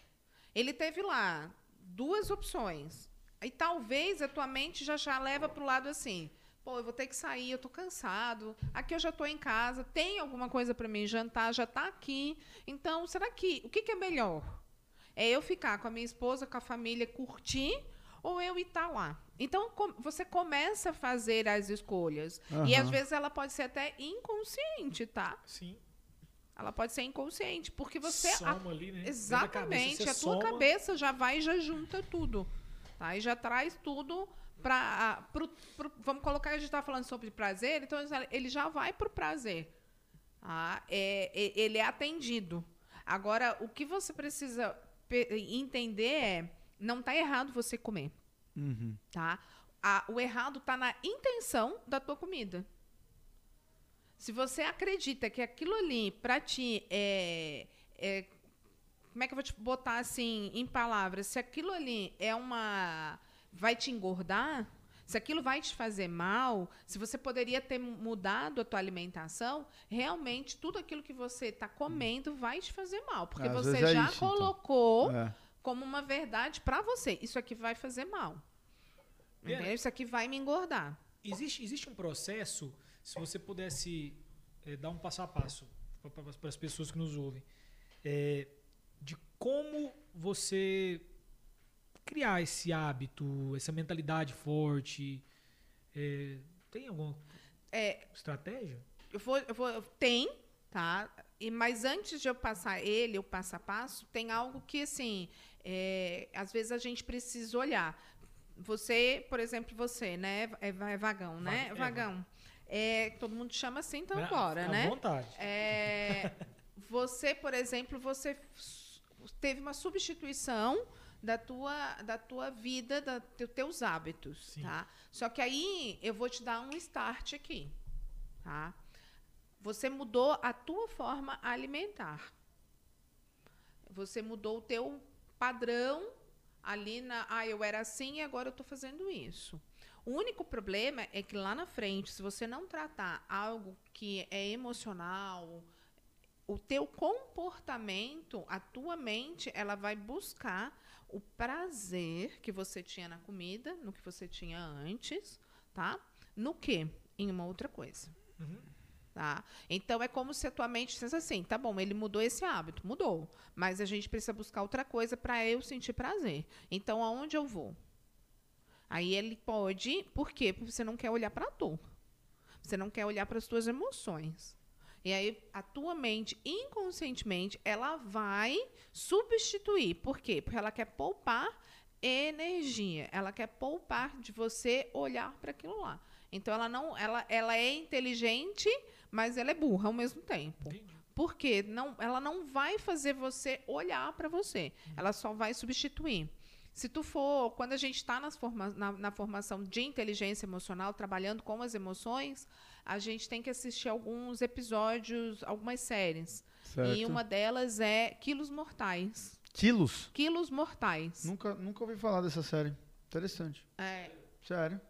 Ele teve lá duas opções. E talvez a tua mente já já leva pro lado assim. Pô, eu vou ter que sair, eu tô cansado. Aqui eu já tô em casa, tem alguma coisa para mim jantar, já tá aqui. Então, será que o que, que é melhor? É eu ficar com a minha esposa, com a família, curtir ou eu ir estar lá? Então, com- você começa a fazer as escolhas. E às vezes ela pode ser até inconsciente, tá? Sim. Ela pode ser inconsciente, porque você. a- Soma ali, né? Cabeça, exatamente, você a tua soma. cabeça já vai e já junta tudo. Tá? E já traz tudo para. Vamos colocar a gente está falando sobre prazer, então ele já vai para o prazer. Tá? É, é- ele é atendido. Agora, o que você precisa entender é: não está errado você comer. Uhum. Tá? A- o errado está na intenção da tua comida. Se você acredita que aquilo ali, para ti, é, é- Como é que eu vou te botar assim em palavras? Se aquilo ali é uma. vai te engordar, se aquilo vai te fazer mal, se você poderia ter mudado a tua alimentação, realmente tudo aquilo que você está comendo vai te fazer mal. Porque Às você é já isso, então. colocou É. como uma verdade para você. Isso aqui vai fazer mal. Entendeu? Isso aqui vai me engordar. Existe, existe um processo, se você pudesse eh, dar um passo a passo para as pessoas que nos ouvem, eh, de como você criar esse hábito, essa mentalidade forte. eh, tem alguma É, estratégia? eu vou, eu vou, tem, tá? E, mas antes de eu passar ele, o passo a passo, tem algo que, assim, é, às vezes a gente precisa olhar. Você, por exemplo, você, né? É, é vagão, né? É, vagão. É, todo mundo chama assim, então Né? bora, À né? vontade. É, você, por exemplo, você teve uma substituição da tua, da tua vida, da, dos teus hábitos, Sim. tá? Só que aí eu vou te dar um start aqui, tá? Você mudou a tua forma alimentar. Você mudou o teu padrão ali na, ah, eu era assim e agora eu estou fazendo isso. O único problema é que lá na frente, se você não tratar algo que é emocional, o teu comportamento, a tua mente, ela vai buscar o prazer que você tinha na comida, no que você tinha antes, tá? No quê? Em uma outra coisa. Uhum. Tá? Então é como se a tua mente dissesse assim, tá bom, ele mudou esse hábito, mudou, mas a gente precisa buscar outra coisa para eu sentir prazer. Então aonde eu vou? Aí ele pode, por quê? Porque você não quer olhar para a dor. Você não quer olhar para as tuas emoções. E aí a tua mente inconscientemente ela vai substituir. Por quê? Porque ela quer poupar energia. Ela quer poupar de você olhar para aquilo lá. Então ela não, ela, ela é inteligente, mas ela é burra ao mesmo tempo. Entendi. Por quê? Não, ela não vai fazer você olhar para você. Ela só vai substituir. Se tu for, quando a gente está forma, na, na formação de inteligência emocional, trabalhando com as emoções, a gente tem que assistir alguns episódios, algumas séries. Certo. E uma delas é Quilos Mortais. Quilos? Quilos Mortais. Nunca, nunca ouvi falar dessa série. Interessante. É, Sério.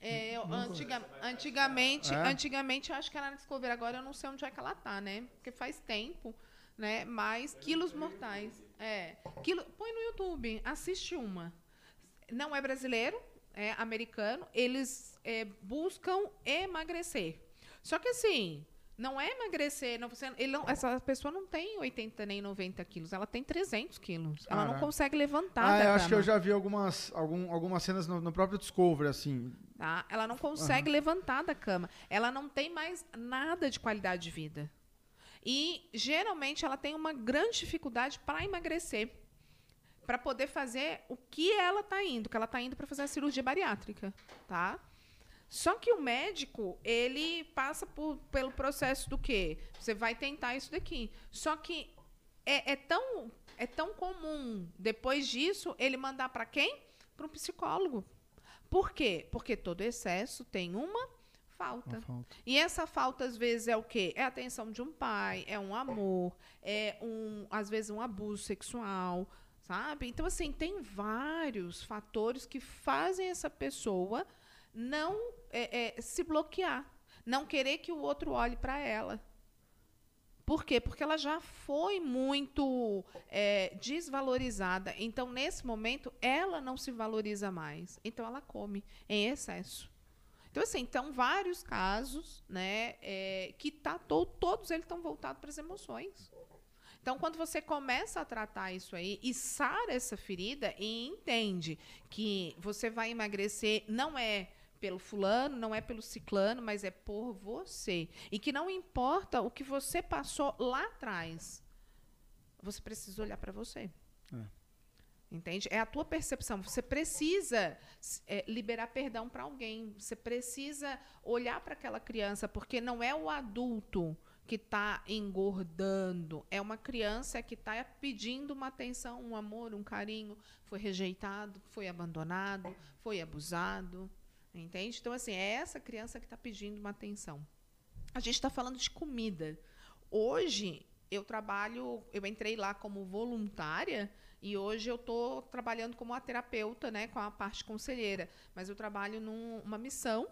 É, eu- antiga- antigamente, É? antigamente eu acho que era na Discovery, agora eu não sei onde é que ela tá, né? Porque faz tempo, né? Mas quilos mortais. É. Quilo, põe no YouTube, assiste uma. Não é brasileiro, é americano. Eles é, buscam emagrecer. Só que assim, não é emagrecer, não, você, ele não- essa pessoa não tem 80 nem 90 quilos, ela tem 300 quilos. Ela não Caraca. consegue levantar Ah, da eu acho que eu cama. já vi algumas, algum, algumas cenas no, no próprio Discovery, assim. Tá? Ela não consegue levantar da cama. Ela não tem mais nada de qualidade de vida. E, geralmente, ela tem uma grande dificuldade para emagrecer. Para poder fazer o que ela está indo, que ela está indo para fazer a cirurgia bariátrica. Tá? Só que o médico, ele passa por, pelo processo do quê? Você vai tentar isso daqui. Só que é, é tão, é tão comum, depois disso, ele mandar para quem? Para um psicólogo. Por quê? Porque todo excesso tem uma falta. E essa falta, às vezes, é o quê? É a atenção de um pai, é um amor, é, um, às vezes, um abuso sexual, sabe? Então, assim, tem vários fatores que fazem essa pessoa não é, é, se bloquear, não querer que o outro olhe para ela. Por quê? Porque ela já foi muito é, desvalorizada. Então, nesse momento, ela não se valoriza mais. Então, ela come em excesso. Então, assim, então, vários casos, né, é, que tá to todos eles estão voltados para as emoções. Então, quando você começa a tratar isso aí e sara essa ferida e entende que você vai emagrecer, não é pelo fulano, não é pelo ciclano, mas é por você. E que não importa o que você passou lá atrás, você precisa olhar para você. É. Entende? É a tua percepção. Você precisa é, liberar perdão para alguém. Você precisa olhar para aquela criança, porque não é o adulto que está engordando. É uma criança que está pedindo uma atenção, um amor, um carinho. Foi rejeitado, foi abandonado, foi abusado. Entende? Então, assim, é essa criança que está pedindo uma atenção. A gente está falando de comida. Hoje, eu trabalho, eu entrei lá como voluntária e hoje eu estou trabalhando como a terapeuta, né, com a parte conselheira. Mas eu trabalho numa missão,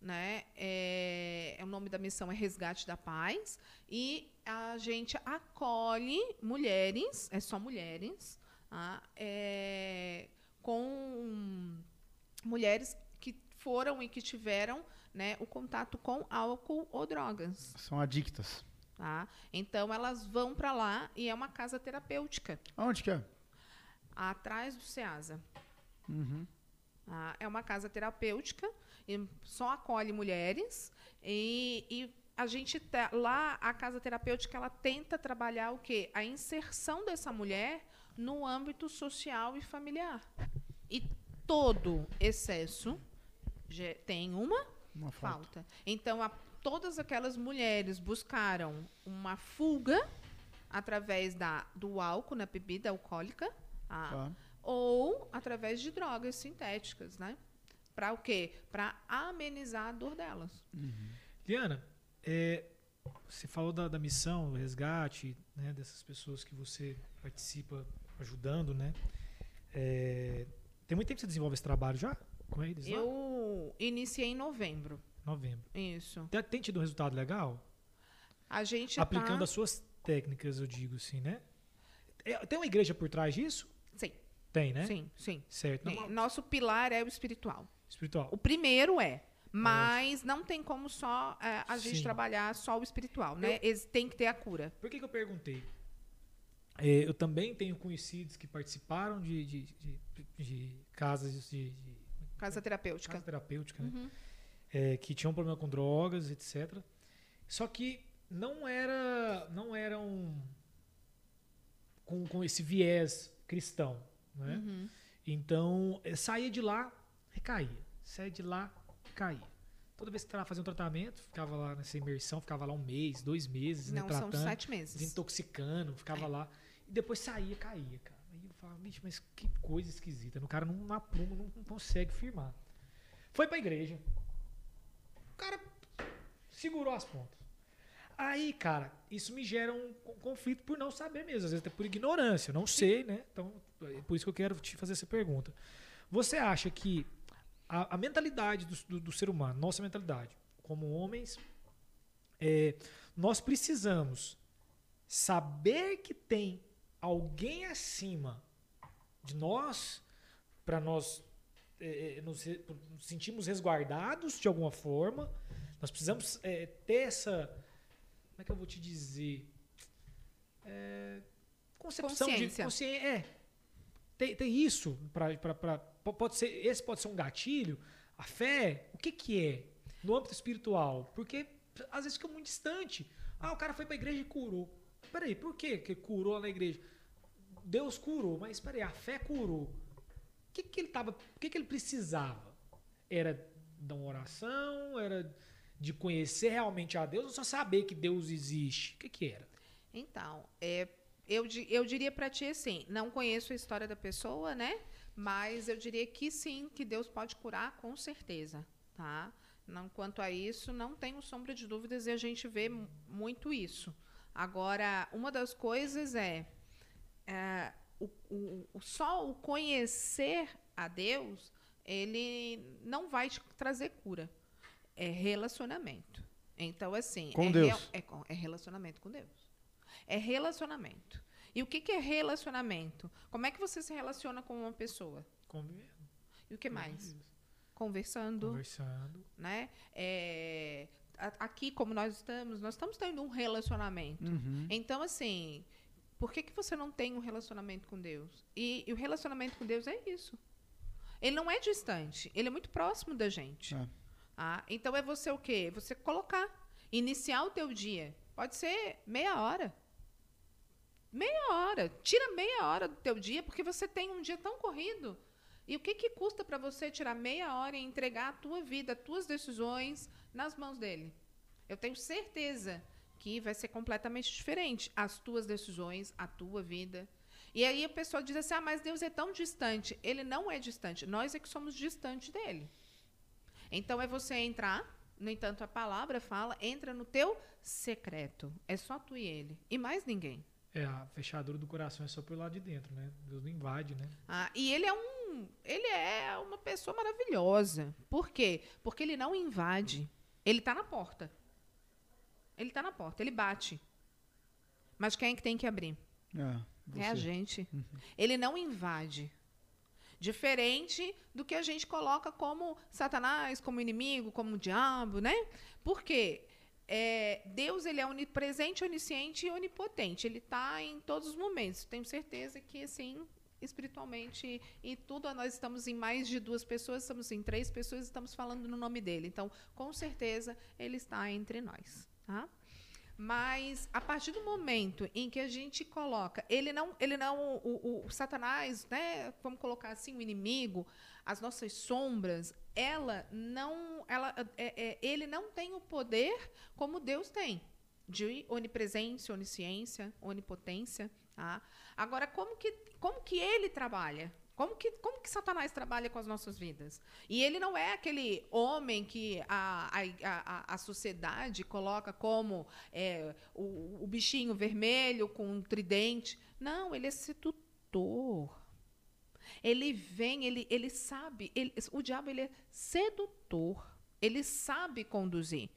né? É, é, o nome da missão é Resgate da Paz e a gente acolhe mulheres, é só mulheres, tá? é, com mulheres foram e que tiveram né, o contato com álcool ou drogas. São adictas. Tá? Então elas vão para lá e é uma casa terapêutica. Aonde que é? Atrás do SEASA. Uhum. Tá? É uma casa terapêutica e só acolhe mulheres e, e a gente tá, lá a casa terapêutica ela tenta trabalhar o quê? A inserção dessa mulher no âmbito social e familiar. E todo excesso tem uma, uma falta. falta. Então, a, todas aquelas mulheres buscaram uma fuga através da, do álcool na bebida alcoólica ah, tá. ou através de drogas sintéticas, né? Para o quê? Para amenizar a dor delas. Uhum. Liana, é, você falou da, da missão, do resgate, né, dessas pessoas que você participa ajudando, né? É, tem muito tempo que você desenvolve esse trabalho já? com eles? Eu iniciei em novembro. Novembro. Isso. Tem, tem tido um resultado legal? A gente Aplicando tá... as suas técnicas, eu digo assim, né? É, tem uma igreja por trás disso? Sim. Tem, né? Sim, sim. Certo. Não, Nosso pilar é o espiritual. Espiritual. O primeiro é. Mas não tem como só é, a gente trabalhar só o espiritual, né? Eu, tem que ter a cura. Por que, que eu perguntei? É, eu também tenho conhecidos que participaram de, de, de, de casas de, Casa terapêutica. Casa terapêutica, né? Uhum. É, que tinham um problema com drogas, etc. Só que não era, não eram com, com esse viés cristão, né? Uhum. Então, é, saía de lá, recaía. Saía de lá, caía. Toda vez que estava fazendo um tratamento, ficava lá nessa imersão, ficava lá um mês, dois meses, né, não, né? Tratando, são sete meses. Desintoxicando, ficava é. lá. E depois saía, caía, cara. Aí eu falava, bicho, mas que coisa esquisita. O cara não apruma, não, não consegue firmar. Foi pra igreja. O cara segurou as pontas. Aí, cara, isso me gera um conflito por não saber mesmo, às vezes até por ignorância, eu não sei, né? Então, é por isso que eu quero te fazer essa pergunta. Você acha que a, a mentalidade do, do, do, ser humano, nossa mentalidade, como homens, é, nós precisamos saber que tem alguém acima de nós, para nós é, nos, nos sentirmos resguardados de alguma forma, nós precisamos é, ter essa. Como é que eu vou te dizer? É, concepção consciência. de consciência. É. Tem, tem isso para. Pode ser, esse pode ser um gatilho. A fé, o que, que é? No âmbito espiritual. Porque às vezes fica muito distante. Ah, o cara foi para a igreja e curou. Peraí, por que, que curou lá na igreja? Deus curou, mas peraí, a fé curou. Que, que ele tava, o que, que ele precisava? Era da uma oração? Era de conhecer realmente a Deus ou só saber que Deus existe? O que, que era? Então, é, eu, eu diria para ti assim, não conheço a história da pessoa, né? Mas eu diria que sim, que Deus pode curar com certeza, tá? Não, quanto a isso, não tenho sombra de dúvidas e a gente vê mu- muito isso. Agora, uma das coisas é, é, o, o- só o conhecer a Deus, ele não vai te trazer cura. É relacionamento. Então, assim. Com é Deus. é, com- é relacionamento com Deus. É relacionamento. E o que, que é relacionamento? Como é que você se relaciona com uma pessoa? Convivendo. E o que mais? Conversando, Conversando. né? É, a- aqui, como nós estamos, nós estamos tendo um relacionamento. Uhum. Então, assim, por que, que você não tem um relacionamento com Deus? E, e o relacionamento com Deus é isso. Ele não é distante, ele é muito próximo da gente. É. Ah, então é você o quê? Você colocar, iniciar o teu dia. Pode ser meia hora. Meia hora. Tira meia hora do teu dia, porque você tem um dia tão corrido. E o que, que custa para você tirar meia hora e entregar a tua vida, as tuas decisões nas mãos dele? Eu tenho certeza que vai ser completamente diferente. As tuas decisões, a tua vida. E aí a pessoa diz assim: ah, mas Deus é tão distante. Ele não é distante. Nós é que somos distantes dele. Então é você entrar, no entanto, a palavra fala, entra no teu secreto. É só tu e ele. E mais ninguém. É, a fechadura do coração é só pelo lado de dentro, né? Deus não invade, né? Ah, e ele é um. Ele é uma pessoa maravilhosa. Por quê? Porque ele não invade. Ele está na porta. Ele está na porta, ele bate. Mas quem é que tem que abrir? É, É a gente. Ele não invade. Diferente do que a gente coloca como Satanás, como inimigo, como diabo, né? Por quê? É, Deus ele é onipresente, onisciente e onipotente. Ele está em todos os momentos. Tenho certeza que, assim, espiritualmente e tudo, nós estamos em mais de duas pessoas, estamos em três pessoas, estamos falando no nome dele. Então, com certeza, ele está entre nós. Tá? Mas a partir do momento em que a gente coloca, ele não, ele não, o, o- o Satanás, né? Vamos colocar assim, o inimigo, as nossas sombras, ela não, ela, é- é- ele não tem o poder como Deus tem de onipresença, onisciência, onipotência. Tá? Agora, como que, como que ele trabalha? Como que, como que Satanás trabalha com as nossas vidas? E ele não é aquele homem que a, a, a, a sociedade coloca como é, o, o bichinho vermelho com um tridente. Não, ele é sedutor. Ele vem, ele, ele sabe. ele- o diabo ele é sedutor. Ele sabe conduzir.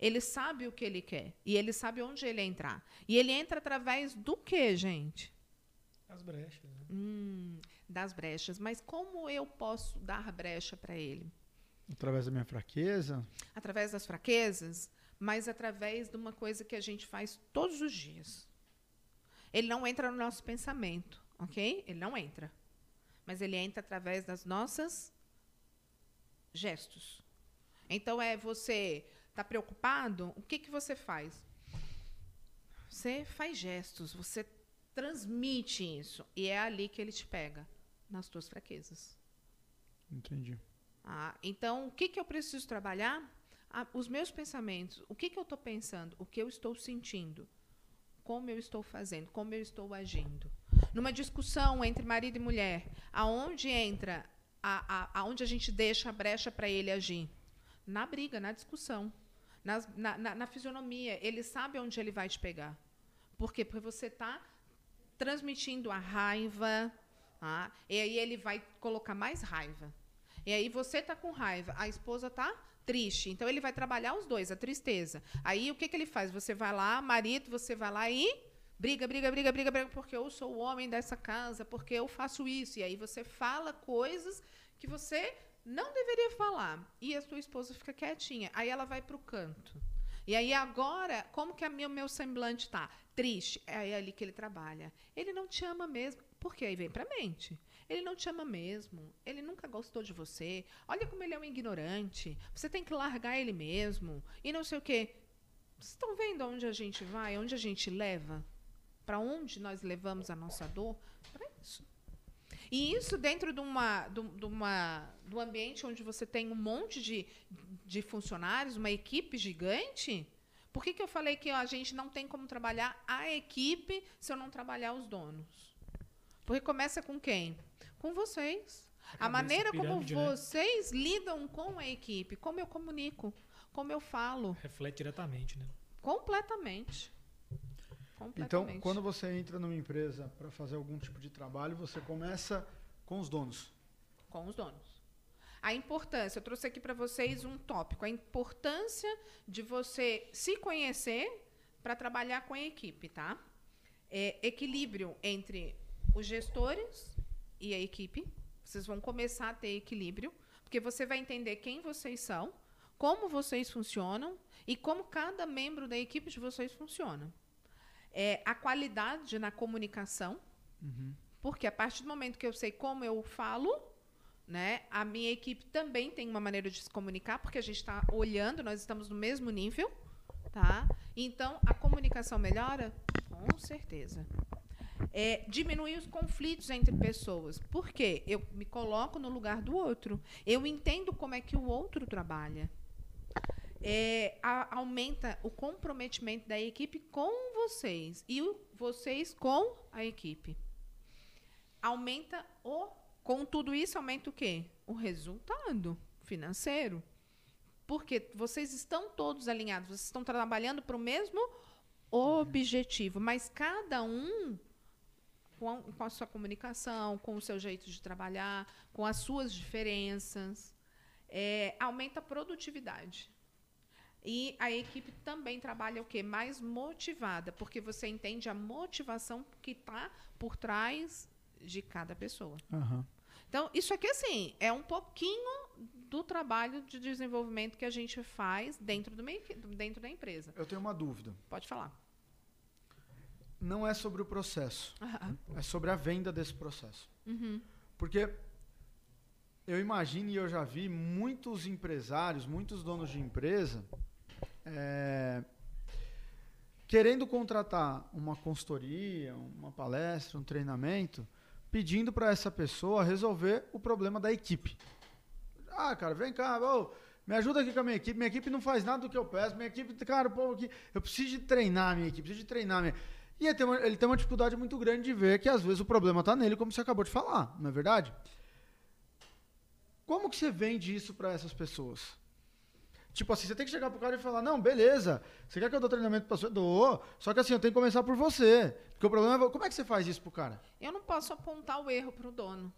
Ele sabe o que ele quer. E ele sabe onde ele entrar. E ele entra através do que, gente? As brechas, né? Hum, das brechas. Mas como eu posso dar brecha para ele? Através da minha fraqueza. Através das fraquezas, mas através de uma coisa que a gente faz todos os dias. Ele não entra no nosso pensamento, ok? Ele não entra. Mas ele entra através das nossas gestos. Então é você tá preocupado, o que que você faz? Você faz gestos, você transmite isso e é ali que ele te pega nas tuas fraquezas. Entendi. Ah, então, o que, que eu preciso trabalhar? Ah, os meus pensamentos. O que, que eu estou pensando? O que eu estou sentindo? Como eu estou fazendo? Como eu estou agindo? Numa discussão entre marido e mulher, aonde entra, a, a, aonde a gente deixa a brecha para ele agir? Na briga, na discussão, nas- na, na, na fisionomia. Ele sabe onde ele vai te pegar. Por quê? Porque você está transmitindo a raiva, tá? e aí ele vai colocar mais raiva. E aí você tá com raiva, a esposa tá triste. Então ele vai trabalhar os dois, a tristeza. Aí o que, que ele faz? Você vai lá, marido, você vai lá e briga, briga, briga, briga, briga, porque eu sou o homem dessa casa, porque eu faço isso. E aí você fala coisas que você não deveria falar. E a sua esposa fica quietinha. Aí ela vai pro canto. E aí agora, como que a minha, o meu semblante tá? Triste. É ali que ele trabalha. Ele não te ama mesmo. Porque aí vem pra mente. Ele não te ama mesmo. Ele nunca gostou de você. Olha como ele é um ignorante. Você tem que largar ele mesmo. E não sei o quê. Vocês estão vendo onde a gente vai? Onde a gente leva? Para onde nós levamos a nossa dor? Para isso. E isso dentro de uma, de, de uma, do ambiente onde você tem um monte de, de funcionários, uma equipe gigante. Por que, que eu falei que a gente não tem como trabalhar a equipe se eu não trabalhar os donos? Porque começa com quem? Com vocês. A, a maneira pirâmide, como né? vocês né? lidam com a equipe, como eu comunico, como eu falo. Reflete diretamente, né? Completamente. Então, quando você entra numa empresa para fazer algum tipo de trabalho, você começa com os donos. Com os donos. A importância, eu trouxe aqui para vocês um tópico, a importância de você se conhecer para trabalhar com a equipe, tá? É, equilíbrio entre os gestores e a equipe. Vocês vão começar a ter equilíbrio, porque você vai entender quem vocês são, como vocês funcionam e como cada membro da equipe de vocês funciona é, a qualidade na comunicação, uhum. porque a partir do momento que eu sei como eu falo, né, a minha equipe também tem uma maneira de se comunicar, porque a gente está olhando, nós estamos no mesmo nível, tá? Então, a comunicação melhora? Com certeza. É, diminuir os conflitos entre pessoas. Por quê? Eu me coloco no lugar do outro. Eu entendo como é que o outro trabalha é, a, aumenta o comprometimento da equipe com vocês e o, vocês com a equipe. Aumenta o. Com tudo isso, aumenta o quê? O resultado financeiro. Porque vocês estão todos alinhados, vocês estão trabalhando para o mesmo objetivo, mas cada um com a, com a, sua comunicação, com o seu jeito de trabalhar, com as suas diferenças, é, aumenta a produtividade. E a equipe também trabalha o quê? Mais motivada, porque você entende a motivação que está por trás de cada pessoa. Uhum. Então, isso aqui, assim, é um pouquinho do trabalho de desenvolvimento que a gente faz dentro, do meio, dentro da empresa. Eu tenho uma dúvida. Pode falar. Não é sobre o processo. Uhum. É sobre a venda desse processo. Uhum. Porque eu imagino e eu já vi muitos empresários, muitos donos de empresa é, querendo contratar uma consultoria, uma palestra, um treinamento, pedindo para essa pessoa resolver o problema da equipe. Ah, cara, vem cá, me ajuda aqui com a minha equipe. Minha equipe não faz nada do que eu peço. Minha equipe, cara, pô, aqui, eu preciso de treinar a minha equipe, preciso de treinar a minha. E ele tem, uma, ele tem uma dificuldade muito grande de ver que às vezes o problema está nele, como você acabou de falar, não é verdade? Como que você vende isso para essas pessoas? Tipo assim, você tem que chegar pro cara e falar, não, beleza, você quer que eu dou treinamento pra você? Dou. Só que assim, eu tenho que começar por você. Porque o problema é, como é que você faz isso pro cara? Eu não posso apontar o erro pro dono.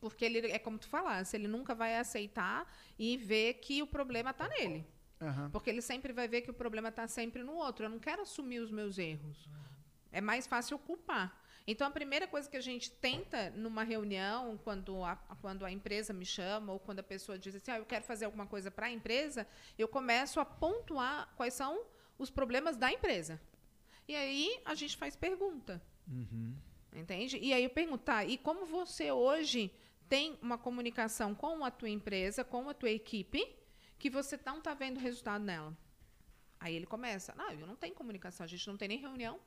Porque ele, é como tu falasse, ele nunca vai aceitar e ver que o problema tá nele. Uhum. Porque ele sempre vai ver que o problema tá sempre no outro. Eu não quero assumir os meus erros. É mais fácil culpar. Então, a primeira coisa que a gente tenta numa reunião, quando a, quando a empresa me chama, ou quando a pessoa diz assim, ah, eu quero fazer alguma coisa para a empresa, eu começo a pontuar quais são os problemas da empresa. E aí a gente faz pergunta. Uhum. Entende? E aí eu pergunto, tá, e como você hoje tem uma comunicação com a tua empresa, com a tua equipe, que você não está vendo resultado nela? Aí ele começa, não, eu não tenho comunicação, a gente não tem nem reunião.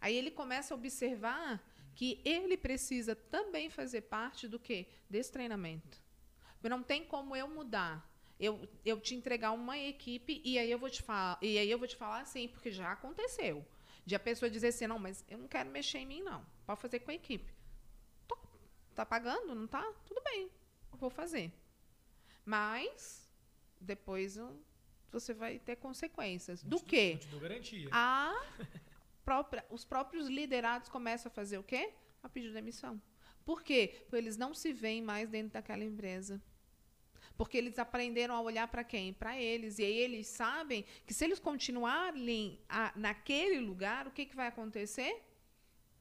Aí ele começa a observar que ele precisa também fazer parte do quê? Desse treinamento. Não tem como eu mudar. Eu, eu te entregar uma equipe e aí eu vou te falar, e aí eu vou te falar assim, porque já aconteceu. De a pessoa dizer assim, não, mas eu não quero mexer em mim, não. Pode fazer com a equipe. Tô, tá pagando, não tá? Tudo bem. Vou fazer. Mas depois você vai ter consequências. Do quê? Não te dou garantia. A [LAUGHS] própria, os próprios liderados começam a fazer o quê? A pedir demissão. Por quê? Porque eles não se veem mais dentro daquela empresa. Porque eles aprenderam a olhar para quem? Para eles. E aí eles sabem que se eles continuarem a, naquele lugar, o que, que vai acontecer?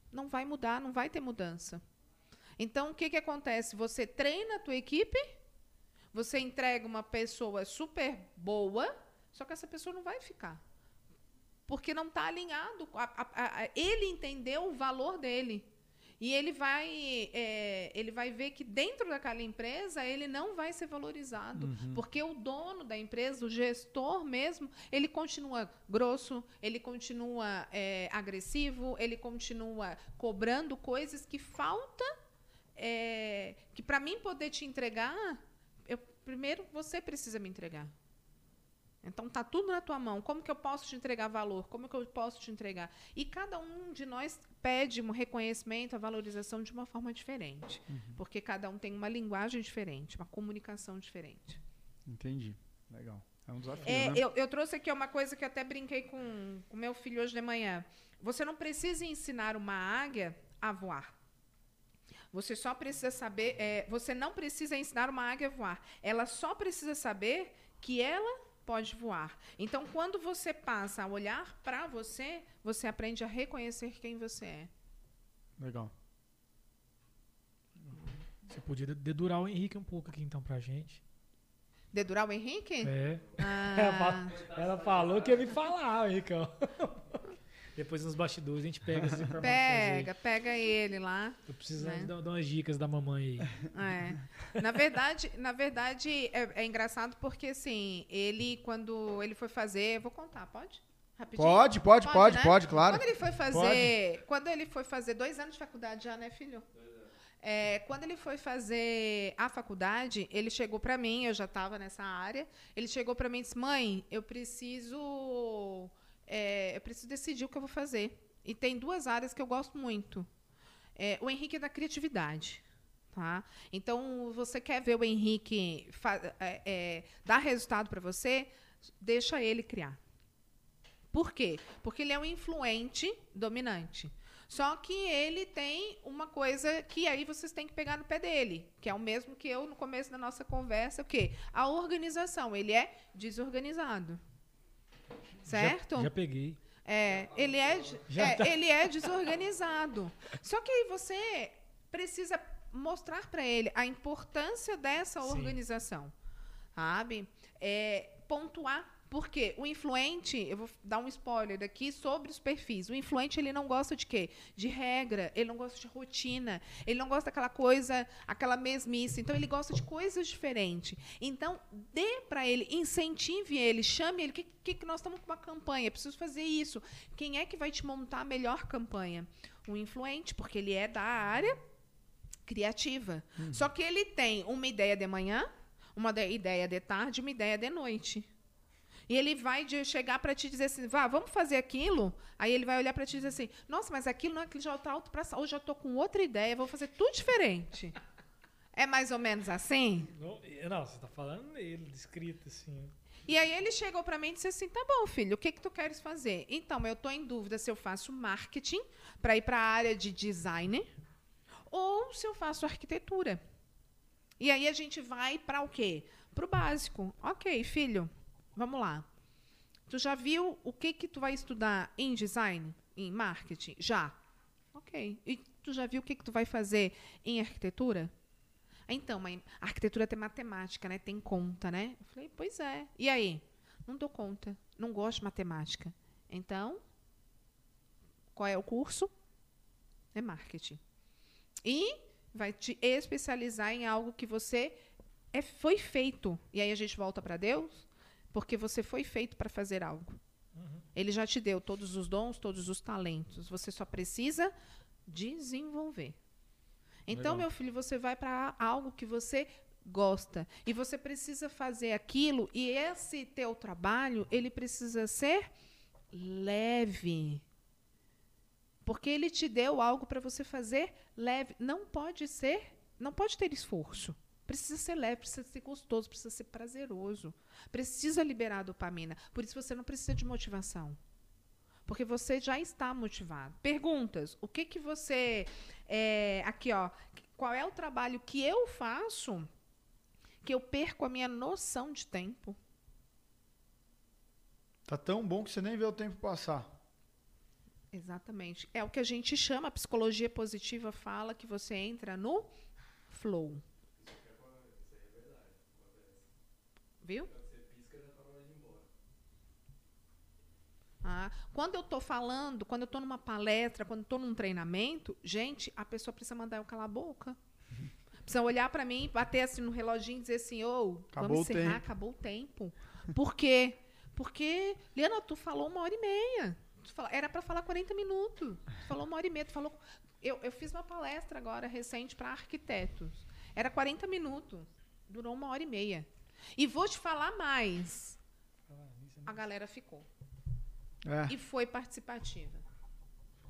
Não vai mudar, não vai ter mudança. Então, o que, que acontece? Você treina a tua equipe, você entrega uma pessoa super boa, só que essa pessoa não vai ficar porque não está alinhado. A, a, a, ele entendeu o valor dele. E ele vai, é, ele vai ver que dentro daquela empresa ele não vai ser valorizado. Uhum. Porque o dono da empresa, o gestor mesmo, ele continua grosso, ele continua é, agressivo, ele continua cobrando coisas que falta. é, que para mim poder te entregar, eu, primeiro você precisa me entregar. Então tá tudo na tua mão. Como que eu posso te entregar valor? Como que eu posso te entregar? E cada um de nós pede um reconhecimento, a valorização de uma forma diferente, porque cada um tem uma linguagem diferente, uma comunicação diferente. Entendi. Legal. É um desafio, É, né? eu, eu trouxe aqui uma coisa que eu até brinquei com o meu filho hoje de manhã. Você não precisa ensinar uma águia a voar. Você só precisa saber. é, você não precisa ensinar uma águia a voar. Ela só precisa saber que ela pode voar. Então, quando você passa a olhar para você, você aprende a reconhecer quem você é. Legal. Você podia dedurar o Henrique um pouco aqui então pra gente. Dedurar o Henrique? É. Ah, [LAUGHS] Ela, fa- ela falou que ia me falar, Henricão. Depois nos bastidores a gente pega essas [LAUGHS] informações pega, pega ele lá. aí. Tô precisando né? dar, dar umas dicas da mamãe aí. [LAUGHS] É. Na verdade, na verdade é, é engraçado porque assim, ele quando ele foi fazer, vou contar, pode? Rapidinho. Pode, pode, pode, né? pode, claro. Quando ele foi fazer, quando ele foi fazer dois anos de faculdade já, né, filho? É, quando ele foi fazer a faculdade, ele chegou pra mim, eu já estava nessa área. Ele chegou pra mim e disse: "Mãe, eu preciso, é, eu preciso decidir o que eu vou fazer. E tem duas áreas que eu gosto muito. É, o Henrique é da criatividade, tá? Então, você quer ver o Henrique é, é, dar resultado para você, deixa ele criar. Por quê? Porque ele é um influente dominante. Só que ele tem uma coisa que aí vocês têm que pegar no pé dele, que é o mesmo que eu no começo da nossa conversa, o quê? A organização. Ele é desorganizado. Certo? Já, já peguei. É, ele é, é, tá. ele é desorganizado. Só que aí você precisa mostrar para ele a importância dessa Sim. organização, sabe? É, pontuar. Porque o influente, eu vou dar um spoiler aqui sobre os perfis. O influente, ele não gosta de quê? De regra, ele não gosta de rotina, ele não gosta daquela coisa, aquela mesmice. Então, ele gosta de coisas diferentes. Então, dê para ele, incentive ele, chame ele. O que, que, que nós estamos com uma campanha? Preciso fazer isso. Quem é que vai te montar a melhor campanha? O influente, porque ele é da área criativa. Só que ele tem uma ideia de manhã, uma de- ideia de tarde, uma ideia de noite. E ele vai de- chegar para te dizer assim, vá, vamos fazer aquilo. Aí ele vai olhar para ti e dizer assim, nossa, mas aquilo não é aquilo já está alto para hoje eu estou com outra ideia, vou fazer tudo diferente. É mais ou menos assim? Não, não, você tá falando nele, descrito assim. E aí ele chegou para mim e disse assim: "Tá bom, filho, o que que tu queres fazer?" Então, eu tô em dúvida se eu faço marketing para ir para a área de design ou se eu faço arquitetura. E aí a gente vai para o quê? Para o básico. OK, filho. Vamos lá. Tu já viu o que que tu vai estudar em design, em marketing? Já. OK. E tu já viu o que que tu vai fazer em arquitetura? Então, a arquitetura tem matemática, né? Tem conta, né? Eu falei, pois é. E aí? Não dou conta. Não gosto de matemática. Então, qual é o curso? É marketing. E vai te especializar em algo que você é, foi feito. E aí a gente volta para Deus, porque você foi feito para fazer algo. Ele já te deu todos os dons, todos os talentos. Você só precisa desenvolver. Então, Legal. meu filho, você vai para algo que você gosta e você precisa fazer aquilo e esse teu trabalho, ele precisa ser leve. Porque ele te deu algo para você fazer leve, não pode ser, não pode ter esforço. Precisa ser leve, precisa ser gostoso, precisa ser prazeroso. Precisa liberar a dopamina. Por isso você não precisa de motivação. Porque você já está motivado. Perguntas. O que que você é, aqui ó, qual é o trabalho que eu faço que eu perco a minha noção de tempo? Tá tão bom que você nem vê o tempo passar. Exatamente. É o que a gente chama, a psicologia positiva fala que você entra no flow. Viu? Ah, quando eu estou falando, quando eu estou numa palestra, quando estou num treinamento, gente, a pessoa precisa mandar eu calar a boca. [LAUGHS] Precisa olhar para mim, bater assim no reloginho e dizer assim, ô, Acabou vamos encerrar, tempo. acabou o tempo. Por quê? Porque, Liana, tu falou uma hora e meia. Fala- era para falar 40 minutos. Tu falou uma hora e meia. Tu falou, eu, eu fiz uma palestra agora recente para arquitetos. Era 40 minutos. Durou uma hora e meia. E vou te falar mais. A galera ficou. É, E foi participativa.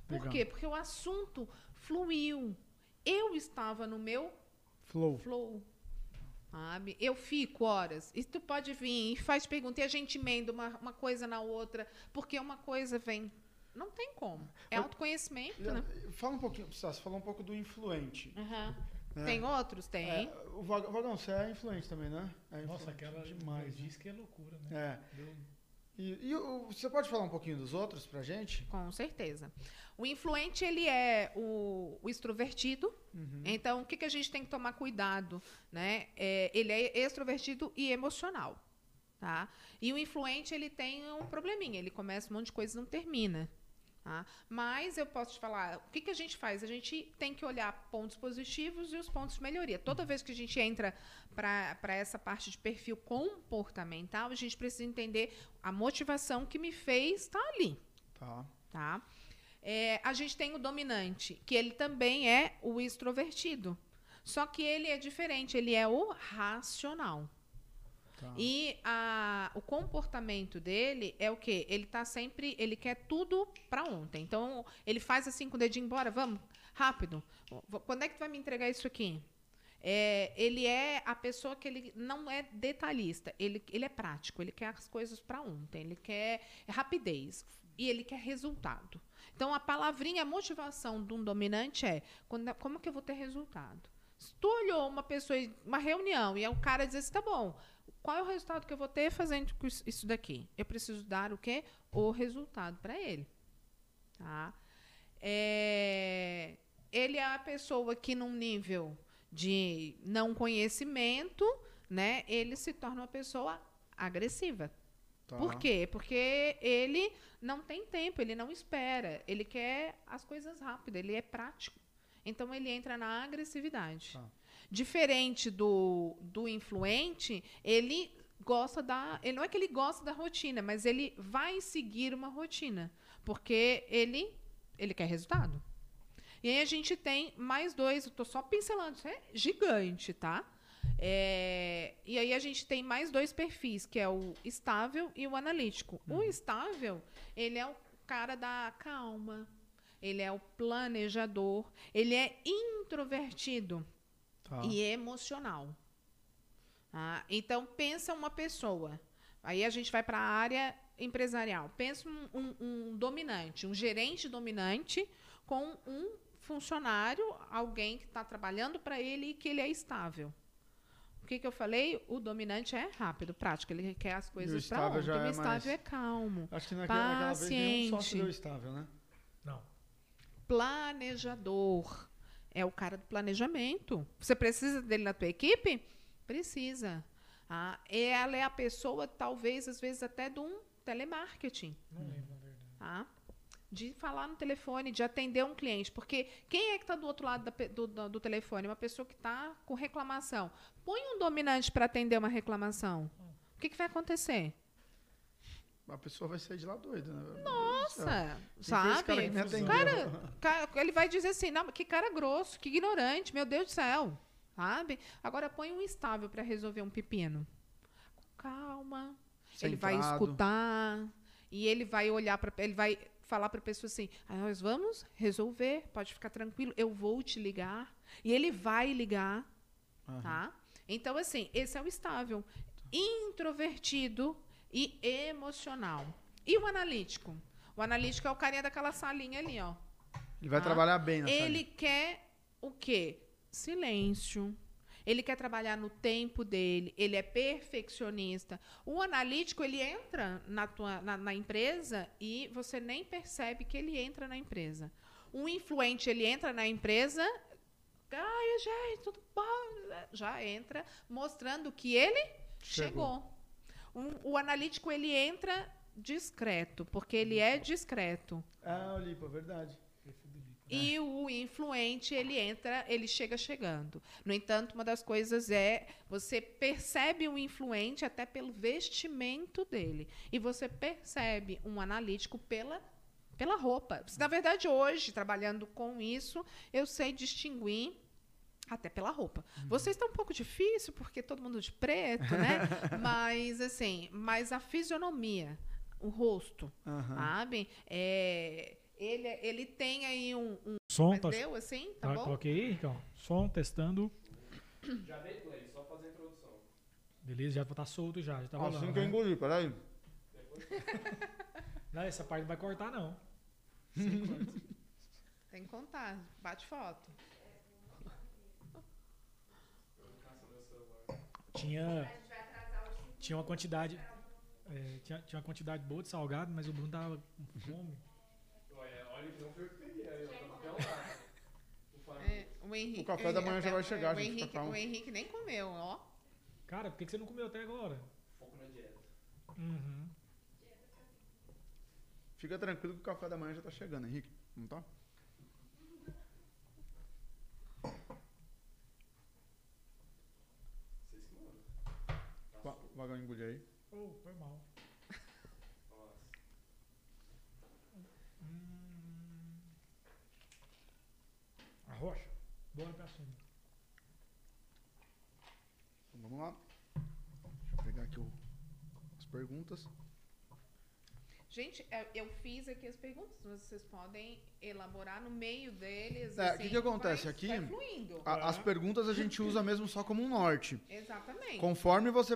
Por Legal. quê? Porque o assunto fluiu. Eu estava no meu flow. flow. Sabe? Eu fico horas. E tu pode vir e faz pergunta. E a gente emenda uma, uma coisa na outra. Porque uma coisa vem. Não tem como. É autoconhecimento, né? Fala um pouquinho, você falou um pouco do influente. Aham. Né? Tem outros? Tem. É, o Vag- Vagão, você é influente também, né? É Nossa, influente aquela demais. né? diz que é loucura, né? É. Deu- E, e o- você pode falar um pouquinho dos outros pra gente? Com certeza. O influente, ele é o, o extrovertido. Uhum. Então, o que, que a gente tem que tomar cuidado? Né? É, ele é extrovertido e emocional. Tá? E o influente, ele tem um probleminha. Ele começa um monte de coisa e não termina. Tá? Mas eu posso te falar, o que, que a gente faz? A gente tem que olhar pontos positivos e os pontos de melhoria. Toda vez que a gente entra para essa parte de perfil comportamental, a gente precisa entender a motivação que me fez estar ali Tá. tá? É, a gente tem o dominante, que ele também é o extrovertido. Só que ele é diferente, ele é o racional. Tá. E a- o comportamento dele é o quê? Ele tá sempre, ele quer tudo para ontem. Então, ele faz assim com o dedinho, bora, vamos, rápido. Quando é que tu vai me entregar isso aqui? É, ele é a pessoa que ele não é detalhista, ele, ele é prático, ele quer as coisas para ontem, ele quer rapidez e ele quer resultado. Então, a palavrinha, a motivação de um dominante é quando, como que eu vou ter resultado? Se tu olhou uma pessoa, uma reunião, e aí o cara diz assim, tá bom, qual é o resultado que eu vou ter fazendo isso daqui? Eu preciso dar o quê? O resultado para ele. Tá? É, ele é a pessoa que, num nível de não conhecimento, né, ele se torna uma pessoa agressiva. tá. Por quê? Porque ele não tem tempo, ele não espera, ele quer as coisas rápido, ele é prático. Então ele entra na agressividade. Tá. Diferente do, do influente, ele gosta da. Ele não é que ele gosta da rotina, mas ele vai seguir uma rotina. Porque ele, ele quer resultado. E aí a gente tem mais dois, eu estou só pincelando, isso é gigante, tá? É, e aí a gente tem mais dois perfis, que é o estável e o analítico. O estável, ele é o cara da calma, ele é o planejador, ele é introvertido Tá. e emocional. Tá? Então, pensa uma pessoa. Aí a gente vai para a área empresarial. Pensa um, um- um dominante, um gerente dominante com um funcionário, alguém que está trabalhando para ele e que ele é estável. O que, que eu falei? O dominante é rápido, prático. Ele quer as coisas para estável ontem. já O é estável mais- é calmo. Acho que naquela, naquela vez nenhum sócio Paciente. deu estável, né? Não. planejador. É o cara do planejamento. Você precisa dele na tua equipe? Precisa. Ah, ela é a pessoa, talvez, às vezes, até de um telemarketing. Não lembro, na verdade. Tá? De falar no telefone, de atender um cliente. Porque quem é que está do outro lado da do, do- do telefone? Uma pessoa que está com reclamação. Põe um dominante para atender uma reclamação. O que, que vai acontecer? A pessoa vai sair de lá doida, né? Nossa, esse sabe? cara? Cara, Ca- Ele vai dizer assim, não, que cara grosso, que ignorante, meu Deus do céu. Sabe? Agora põe um estável para resolver um pepino. Calma. Ele vai escutar e ele vai olhar para ele vai falar para a pessoa assim: "Ah, "Nós vamos resolver, pode ficar tranquilo, eu vou te ligar". E ele vai ligar, Aham. tá? Então assim, esse é o estável, introvertido e emocional. E o analítico? O analítico é o carinha daquela salinha ali, ó. Ele vai Tá? trabalhar bem nessa Ele quer o quê? Silêncio. Ele quer trabalhar no tempo dele, ele é perfeccionista. O analítico, ele entra na, tua, na, na empresa e você nem percebe que ele entra na empresa. O influente, ele entra na empresa, ai, gente, tudo bom? Já entra mostrando que ele Chegou. chegou. Um- o analítico, ele entra discreto, porque ele é discreto. Ah, o Lipa, verdade. E o influente, ele entra, ele chega chegando. No entanto, uma das coisas é você percebe o influente até pelo vestimento dele. E você percebe um analítico pela, pela roupa. Na verdade, hoje, trabalhando com isso, eu sei distinguir até pela roupa. Uhum. Vocês estão um pouco difícil, porque todo mundo de preto, né? [LAUGHS] mas, assim, mas a fisionomia, o rosto, Aham. sabe? É, ele, ele tem aí um, um Som, tá, Deu assim? Tá tá, bom? coloquei aí, Ricão. Som, testando. Já dei play, só fazer a introdução. Beleza, já tá solto já, já tá rolando. Assim que eu né? engoli, peraí. [LAUGHS] Não, essa parte não vai cortar, não. Tem que contar. Bate foto. Tinha. Tinha uma quantidade. é, tinha, tinha uma quantidade boa de salgado, mas o Bruno tava com fome. Olha, não foi eu que peguei, aí, ó, tá. O. É, o, Henrique, O café da manhã já vai chegar, o gente, Henrique, fica calmo. o Henrique nem comeu, ó. Cara, por que que você não comeu até agora? Foco na dieta. Uhum. Fica tranquilo que o café da manhã já tá chegando, Henrique. Não tá? Vocês que mandam. Tá Va solto. Vagar engolir aí. Oh, foi mal. Nossa. Hum. Arrocha. Bora pra cima. Então vamos lá. Deixa eu pegar aqui o- as perguntas. Gente, é, eu fiz aqui as perguntas. Vocês podem elaborar no meio deles. É, o assim, que que acontece vai- aqui? Vai fluindo. A- as perguntas a gente usa mesmo só como um norte. Exatamente. Conforme você